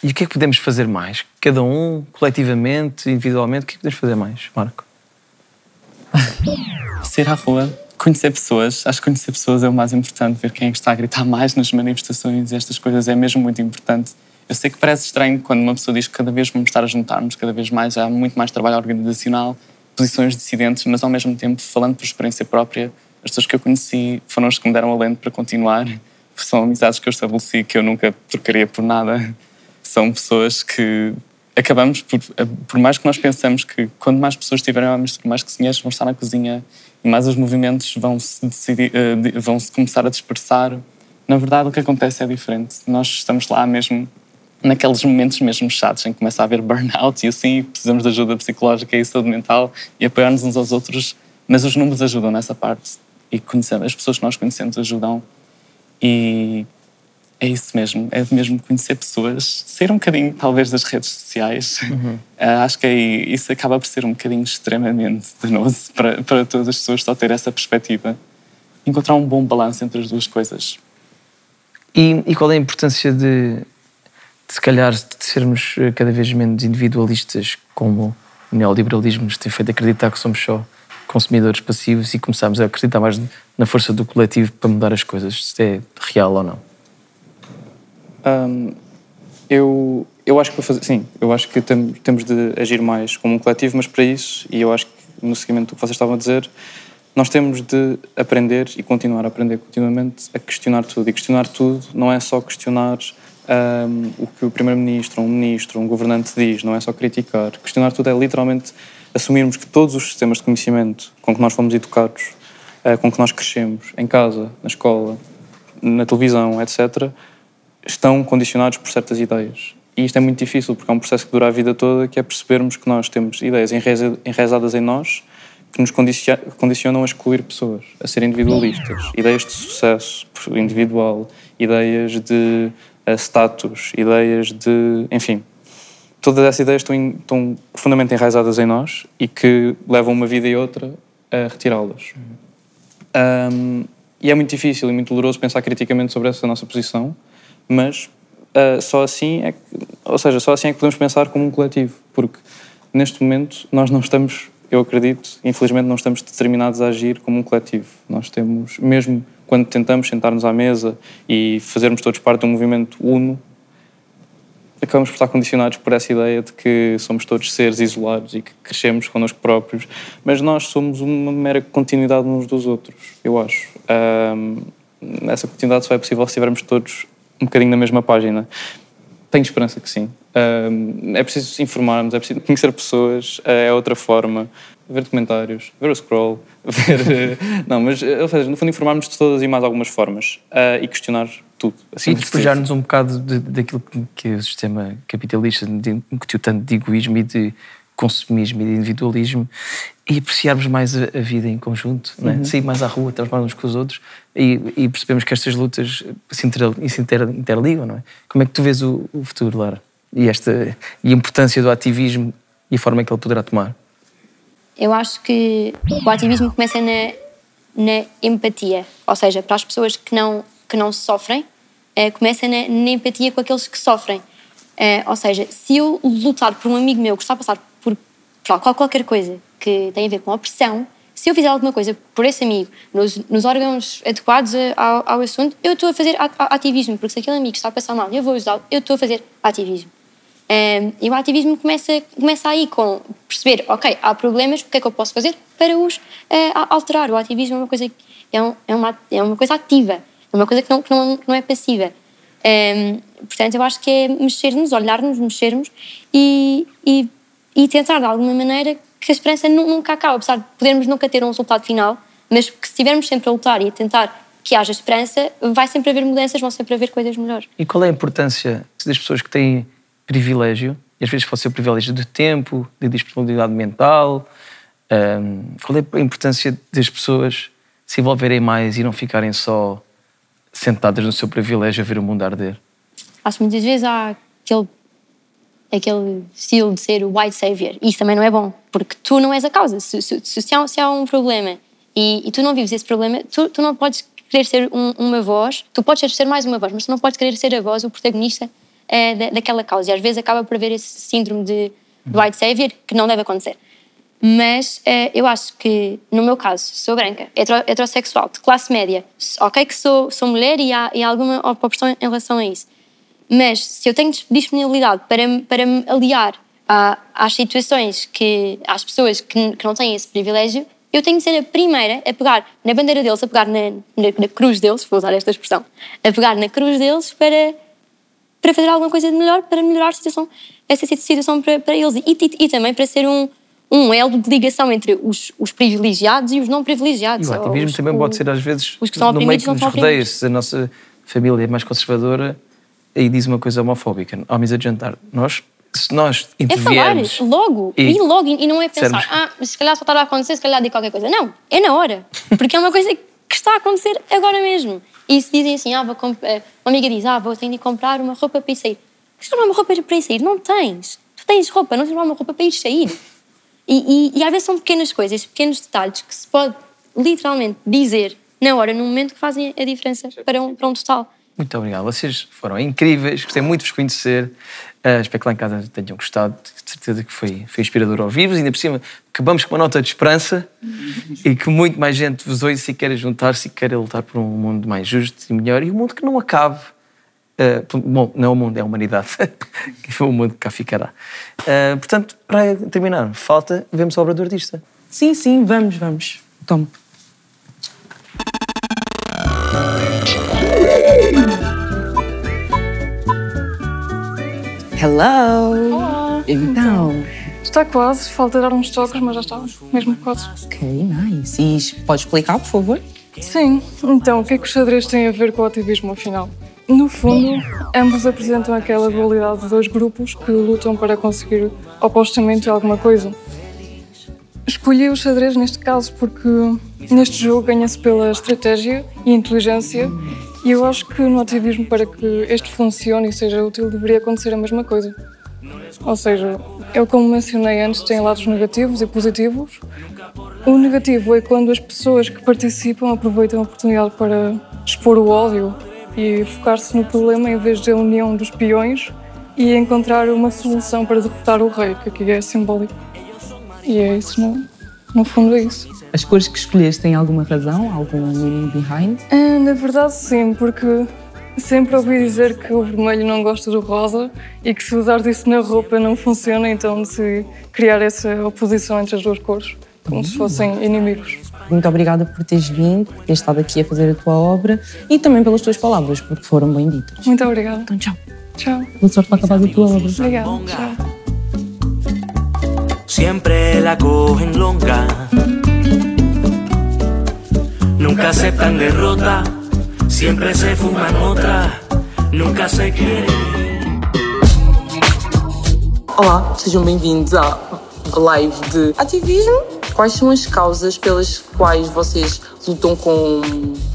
E o que é que podemos fazer mais? Cada um, coletivamente, individualmente, o que é que podemos fazer mais, Marco? Sair à rua, conhecer pessoas. Acho que conhecer pessoas é o mais importante. Ver quem é que está a gritar mais nas manifestações e estas coisas é mesmo muito importante. Eu sei que parece estranho quando uma pessoa diz que cada vez vamos estar a juntar-nos, cada vez mais há muito mais trabalho organizacional, posições dissidentes, mas ao mesmo tempo, falando por experiência própria, as pessoas que eu conheci foram as que me deram alento para continuar. São amizades que eu estabeleci que eu nunca trocaria por nada. São pessoas que acabamos por, por mais que nós pensamos que quando mais pessoas estiverem à mistura, mais cozinheiros vão estar na cozinha e mais os movimentos vão se decidir, eh, vão se começar a dispersar. Na verdade, o que acontece é diferente. Nós estamos lá mesmo naqueles momentos mesmo chatos em que começa a haver burnout e assim precisamos de ajuda psicológica e saúde mental e apoiar-nos uns aos outros, mas os números ajudam nessa parte e conhecemos, as pessoas que nós conhecemos ajudam e é isso mesmo, é mesmo conhecer pessoas, sair um bocadinho talvez das redes sociais. Uhum. Uh, acho que é, isso acaba por ser um bocadinho extremamente danoso para, para todas as pessoas só ter essa perspectiva. Encontrar um bom balanço entre as duas coisas. E, e qual é a importância de, de, se calhar, de sermos eh, cada vez menos individualistas, como o neoliberalismo nos tem feito acreditar que somos só consumidores passivos e começarmos a acreditar mais na força do coletivo para mudar as coisas? Isto é real ou não? Hum, eu, eu acho que para fazer, sim, eu acho que tem, temos de agir mais como um coletivo, mas para isso, e eu acho que no seguimento do que vocês estavam a dizer, nós temos de aprender e continuar a aprender continuamente a questionar tudo. E questionar tudo não é só questionar hum, o que o primeiro-ministro, um ministro, um governante diz, não é só criticar. Questionar tudo é literalmente assumirmos que todos os sistemas de conhecimento com que nós fomos educados, eh, com que nós crescemos, em casa, na escola, na televisão, etc., estão condicionados por certas ideias. E isto é muito difícil, porque é um processo que dura a vida toda, que é percebermos que nós temos ideias enraizadas em nós que nos condicionam a excluir pessoas, a ser individualistas. Ideias de sucesso individual, ideias de uh, status, ideias de. enfim. Todas essas ideias estão, estão profundamente enraizadas em nós e que levam uma vida e outra a retirá-las. Um, e é muito difícil e muito doloroso pensar criticamente sobre essa nossa posição, mas uh, só assim é que, ou seja, só assim é que podemos pensar como um coletivo, porque neste momento nós não estamos, eu acredito, infelizmente não estamos determinados a agir como um coletivo. Nós temos, mesmo quando tentamos sentar-nos à mesa e fazermos todos parte de um movimento uno, acabamos por estar condicionados por essa ideia de que somos todos seres isolados e que crescemos connosco próprios, mas nós somos uma mera continuidade uns dos outros, eu acho. Um, essa continuidade só é possível se estivermos todos um bocadinho na mesma página. Tenho esperança que sim. é preciso informarmos, é preciso conhecer pessoas, eh, é outra forma. Ver documentários, ver o scroll, ver. não, mas, eh, no fundo, informarmos de todas e mais algumas formas uh, e questionar tudo. Assim, e despejar-nos um bocado de, daquilo que o sistema capitalista incutiu tanto de egoísmo e de consumismo e de individualismo e apreciarmos mais a, a vida em conjunto, é? Uhum. sair mais à rua, estarmos mais uns com os outros e, e percebemos que estas lutas se, inter, se inter, interligam, não é? Como é que tu vês o, o futuro, Lara? E, esta, e a importância do ativismo e a forma que ele poderá tomar? Eu acho que o ativismo começa na, na empatia, ou seja, para as pessoas que não, que não sofrem, eh, começa na, na empatia com aqueles que sofrem. Eh, ou seja, se eu lutar por um amigo meu que está a passar por, por qualquer coisa que tem a ver com opressão, se eu fizer alguma coisa por esse amigo, nos, nos órgãos adequados ao, ao, assunto, eu estou a fazer ativismo, porque se aquele amigo está a passar mal eu vou ajudá-lo, eu estou a fazer ativismo. Um, e o ativismo começa, começa aí com perceber, ok, há problemas, o que é que eu posso fazer para os uh, alterar? O ativismo é uma coisa, é, um, é, uma, é uma coisa ativa, é uma coisa que não, que não, que não é passiva. Um, portanto, eu acho que é mexer-nos, olhar-nos, mexermos e, e, e tentar, de alguma maneira, que a esperança nunca acaba, apesar de podermos nunca ter um resultado final, mas que se estivermos sempre a lutar e a tentar que haja esperança, vai sempre haver mudanças, vão sempre haver coisas melhores. E qual é a importância das pessoas que têm privilégio, e às vezes pode ser o privilégio de tempo, de disponibilidade mental, um, qual é a importância das pessoas se envolverem mais e não ficarem só sentadas no seu privilégio a ver o mundo arder? Acho que muitas vezes há aquele aquele estilo de ser o white savior. E isso também não é bom, porque tu não és a causa. Se, se, se, há, se há, um problema e, e, tu não vives esse problema, tu, tu não podes querer ser um, uma voz, tu podes ser mais uma voz, mas tu não podes querer ser a voz, o protagonista eh, da, daquela causa. E às vezes acaba por haver esse síndrome de, de white savior que não deve acontecer. Mas eh, eu acho que, no meu caso, sou branca, hetero- heterossexual, de classe média, ok que sou, sou mulher e há, e há alguma oposição em relação a isso. Mas se eu tenho dis- disponibilidade para, para me aliar às situações que, às pessoas que, que não têm esse privilégio, eu tenho de ser a primeira a pegar na bandeira deles, a pegar na, na, na cruz deles, vou usar esta expressão, a pegar na cruz deles para, para fazer alguma coisa de melhor, para melhorar a situação, essa situação para, para eles. E, e, e também para ser um, um elo de ligação entre os, os privilegiados e os não E privilegiados. o ativismo Os- também o- pode ser, às vezes, os que são no meio que nos rodeia. Se a nossa família é mais conservadora e diz uma coisa homofóbica à mesa de jantar, nós, se nós É falar logo, E- e, logo, e não é pensar, Dissermos- ah, se calhar só está a acontecer, se calhar digo qualquer coisa. Não, é na hora. Porque é uma coisa que está a acontecer agora mesmo. E se dizem assim, ah, vou comp- eh, uma amiga diz, ah, vou ter de comprar uma roupa para ir sair. Tens de comprar uma roupa para ir sair? Não tens. Tu tens roupa, não tens de comprar uma roupa para ir sair. E, e, e às vezes são pequenas coisas, pequenos detalhes que se pode literalmente dizer na hora, no momento, que fazem a diferença para um, para um total. Muito obrigado. Vocês foram incríveis, gostei muito de vos conhecer. Ah, espero que lá em casa tenham gostado. De certeza que foi, foi inspirador ouvir-vos. Ainda por cima, acabamos com uma nota de esperança e que muito mais gente vos ouça e queira juntar-se e queira lutar por um mundo mais justo e melhor e um mundo que não acabe. Ah, bom, não é o mundo, é a humanidade. que é o mundo que cá ficará. Ah, portanto, para terminar, falta vemos a obra do artista. Sim, sim, vamos, vamos. Toma. Hello! Olá! Então, Está quase, falta dar uns toques, mas já está, mesmo quase. ok, nice. E pode explicar, por favor? Sim, então o que é que o xadrez tem a ver com o ativismo afinal? No fundo, ambos apresentam aquela dualidade de dois grupos que lutam para conseguir opostamente alguma coisa. Escolhi o xadrez neste caso porque neste jogo ganha-se pela estratégia e inteligência e eu acho que no ativismo para que este funcione e seja útil deveria acontecer a mesma coisa. Ou seja, eu como mencionei antes tem lados negativos e positivos. O negativo é quando as pessoas que participam aproveitam a oportunidade para expor o ódio e focar-se no problema em vez da união dos peões e encontrar uma solução para derrotar o rei, que aqui é simbólico. E é isso, no, no fundo é isso. As cores que escolheste têm alguma razão? Algum meaning behind? Ah, na verdade, sim, porque sempre ouvi dizer que o vermelho não gosta do rosa e que se usares isso na roupa não funciona, então de criar essa oposição entre as duas cores, como se fossem inimigos. Muito obrigada por teres vindo, por teres estado aqui a fazer a tua obra e também pelas tuas palavras, porque foram bem ditas. Muito obrigada. Então, tchau. Tchau. Boa sorte para acabar a tua obra. Obrigada. Tchau. siempre la cogen longa. Nunca aceptan derrota, siempre se fuman otra, nunca se quieren. Olá, sejam bem-vindos à live de ativismo. Quais são as causas pelas quais vocês lutam com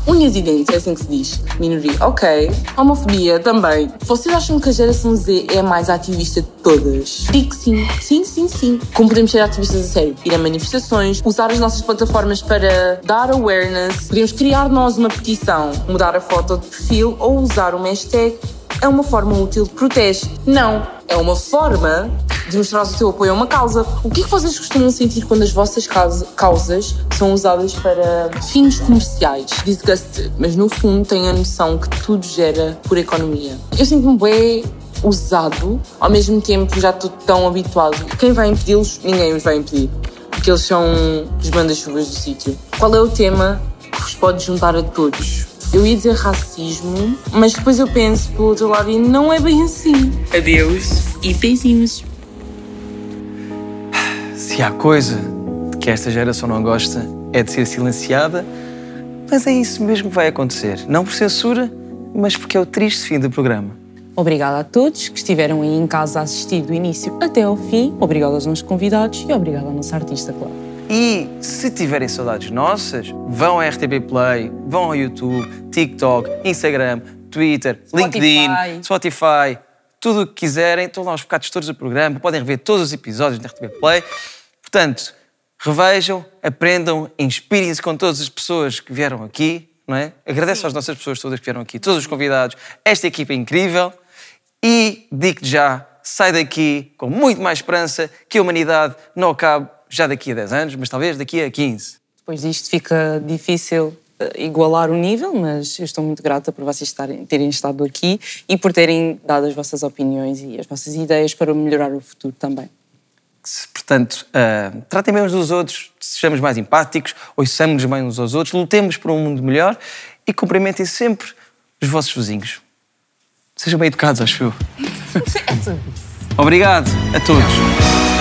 unhas e dentes, é assim que se diz? Minoria, ok. Homofobia também. Vocês acham que a geração Z é a mais ativista de todas? Digo que sim. Sim, sim, sim. Como podemos ser ativistas a sério? Ir a manifestações, usar as nossas plataformas para dar awareness, podemos criar nós uma petição, mudar a foto de perfil ou usar uma hashtag é uma forma útil de protesto. Não, é uma forma de mostrar o seu apoio a uma causa. O que é que vocês costumam sentir quando as vossas causa- causas são usadas para fins comerciais? Disgusted, mas no fundo têm a noção que tudo gera por economia. Eu sinto-me bem usado, ao mesmo tempo já estou tão habituado. Quem vai impedi-los? Ninguém os vai impedir. Porque eles são os bandas-chuvas do sítio. Qual é o tema que vos pode juntar a todos? Eu ia dizer racismo, mas depois eu penso pelo outro lado e não é bem assim. Adeus e beijinhos. Se há coisa de que esta geração não gosta é de ser silenciada, mas é isso mesmo que vai acontecer. Não por censura, mas porque é o triste fim do programa. Obrigada a todos que estiveram aí em casa a assistir do início até ao fim. Obrigada aos nossos convidados e obrigada à nossa artista, claro. E se tiverem saudades nossas, vão à RTP Play, vão ao YouTube, TikTok, Instagram, Twitter, Spotify. LinkedIn, Spotify, tudo o que quiserem. Estão lá os bocados todos do programa, podem rever todos os episódios da RTP Play. Portanto, revejam, aprendam, inspirem-se com todas as pessoas que vieram aqui, não é? Agradeço às nossas pessoas todas que vieram aqui, todos os convidados, esta equipa é incrível. E digo-te já, sai daqui com muito mais esperança que a humanidade não acabe já daqui a 10 anos, mas talvez daqui a 15. Depois disto fica difícil eh, igualar o nível, mas eu estou muito grata por vocês estarem, terem estado aqui e por terem dado as vossas opiniões e as vossas ideias para melhorar o futuro também. Portanto, uh, tratem bem uns dos outros, sejamos mais empáticos, ouçamos bem uns aos outros, lutemos por um mundo melhor e cumprimentem sempre os vossos vizinhos. Sejam bem educados, acho eu. Obrigado a todos.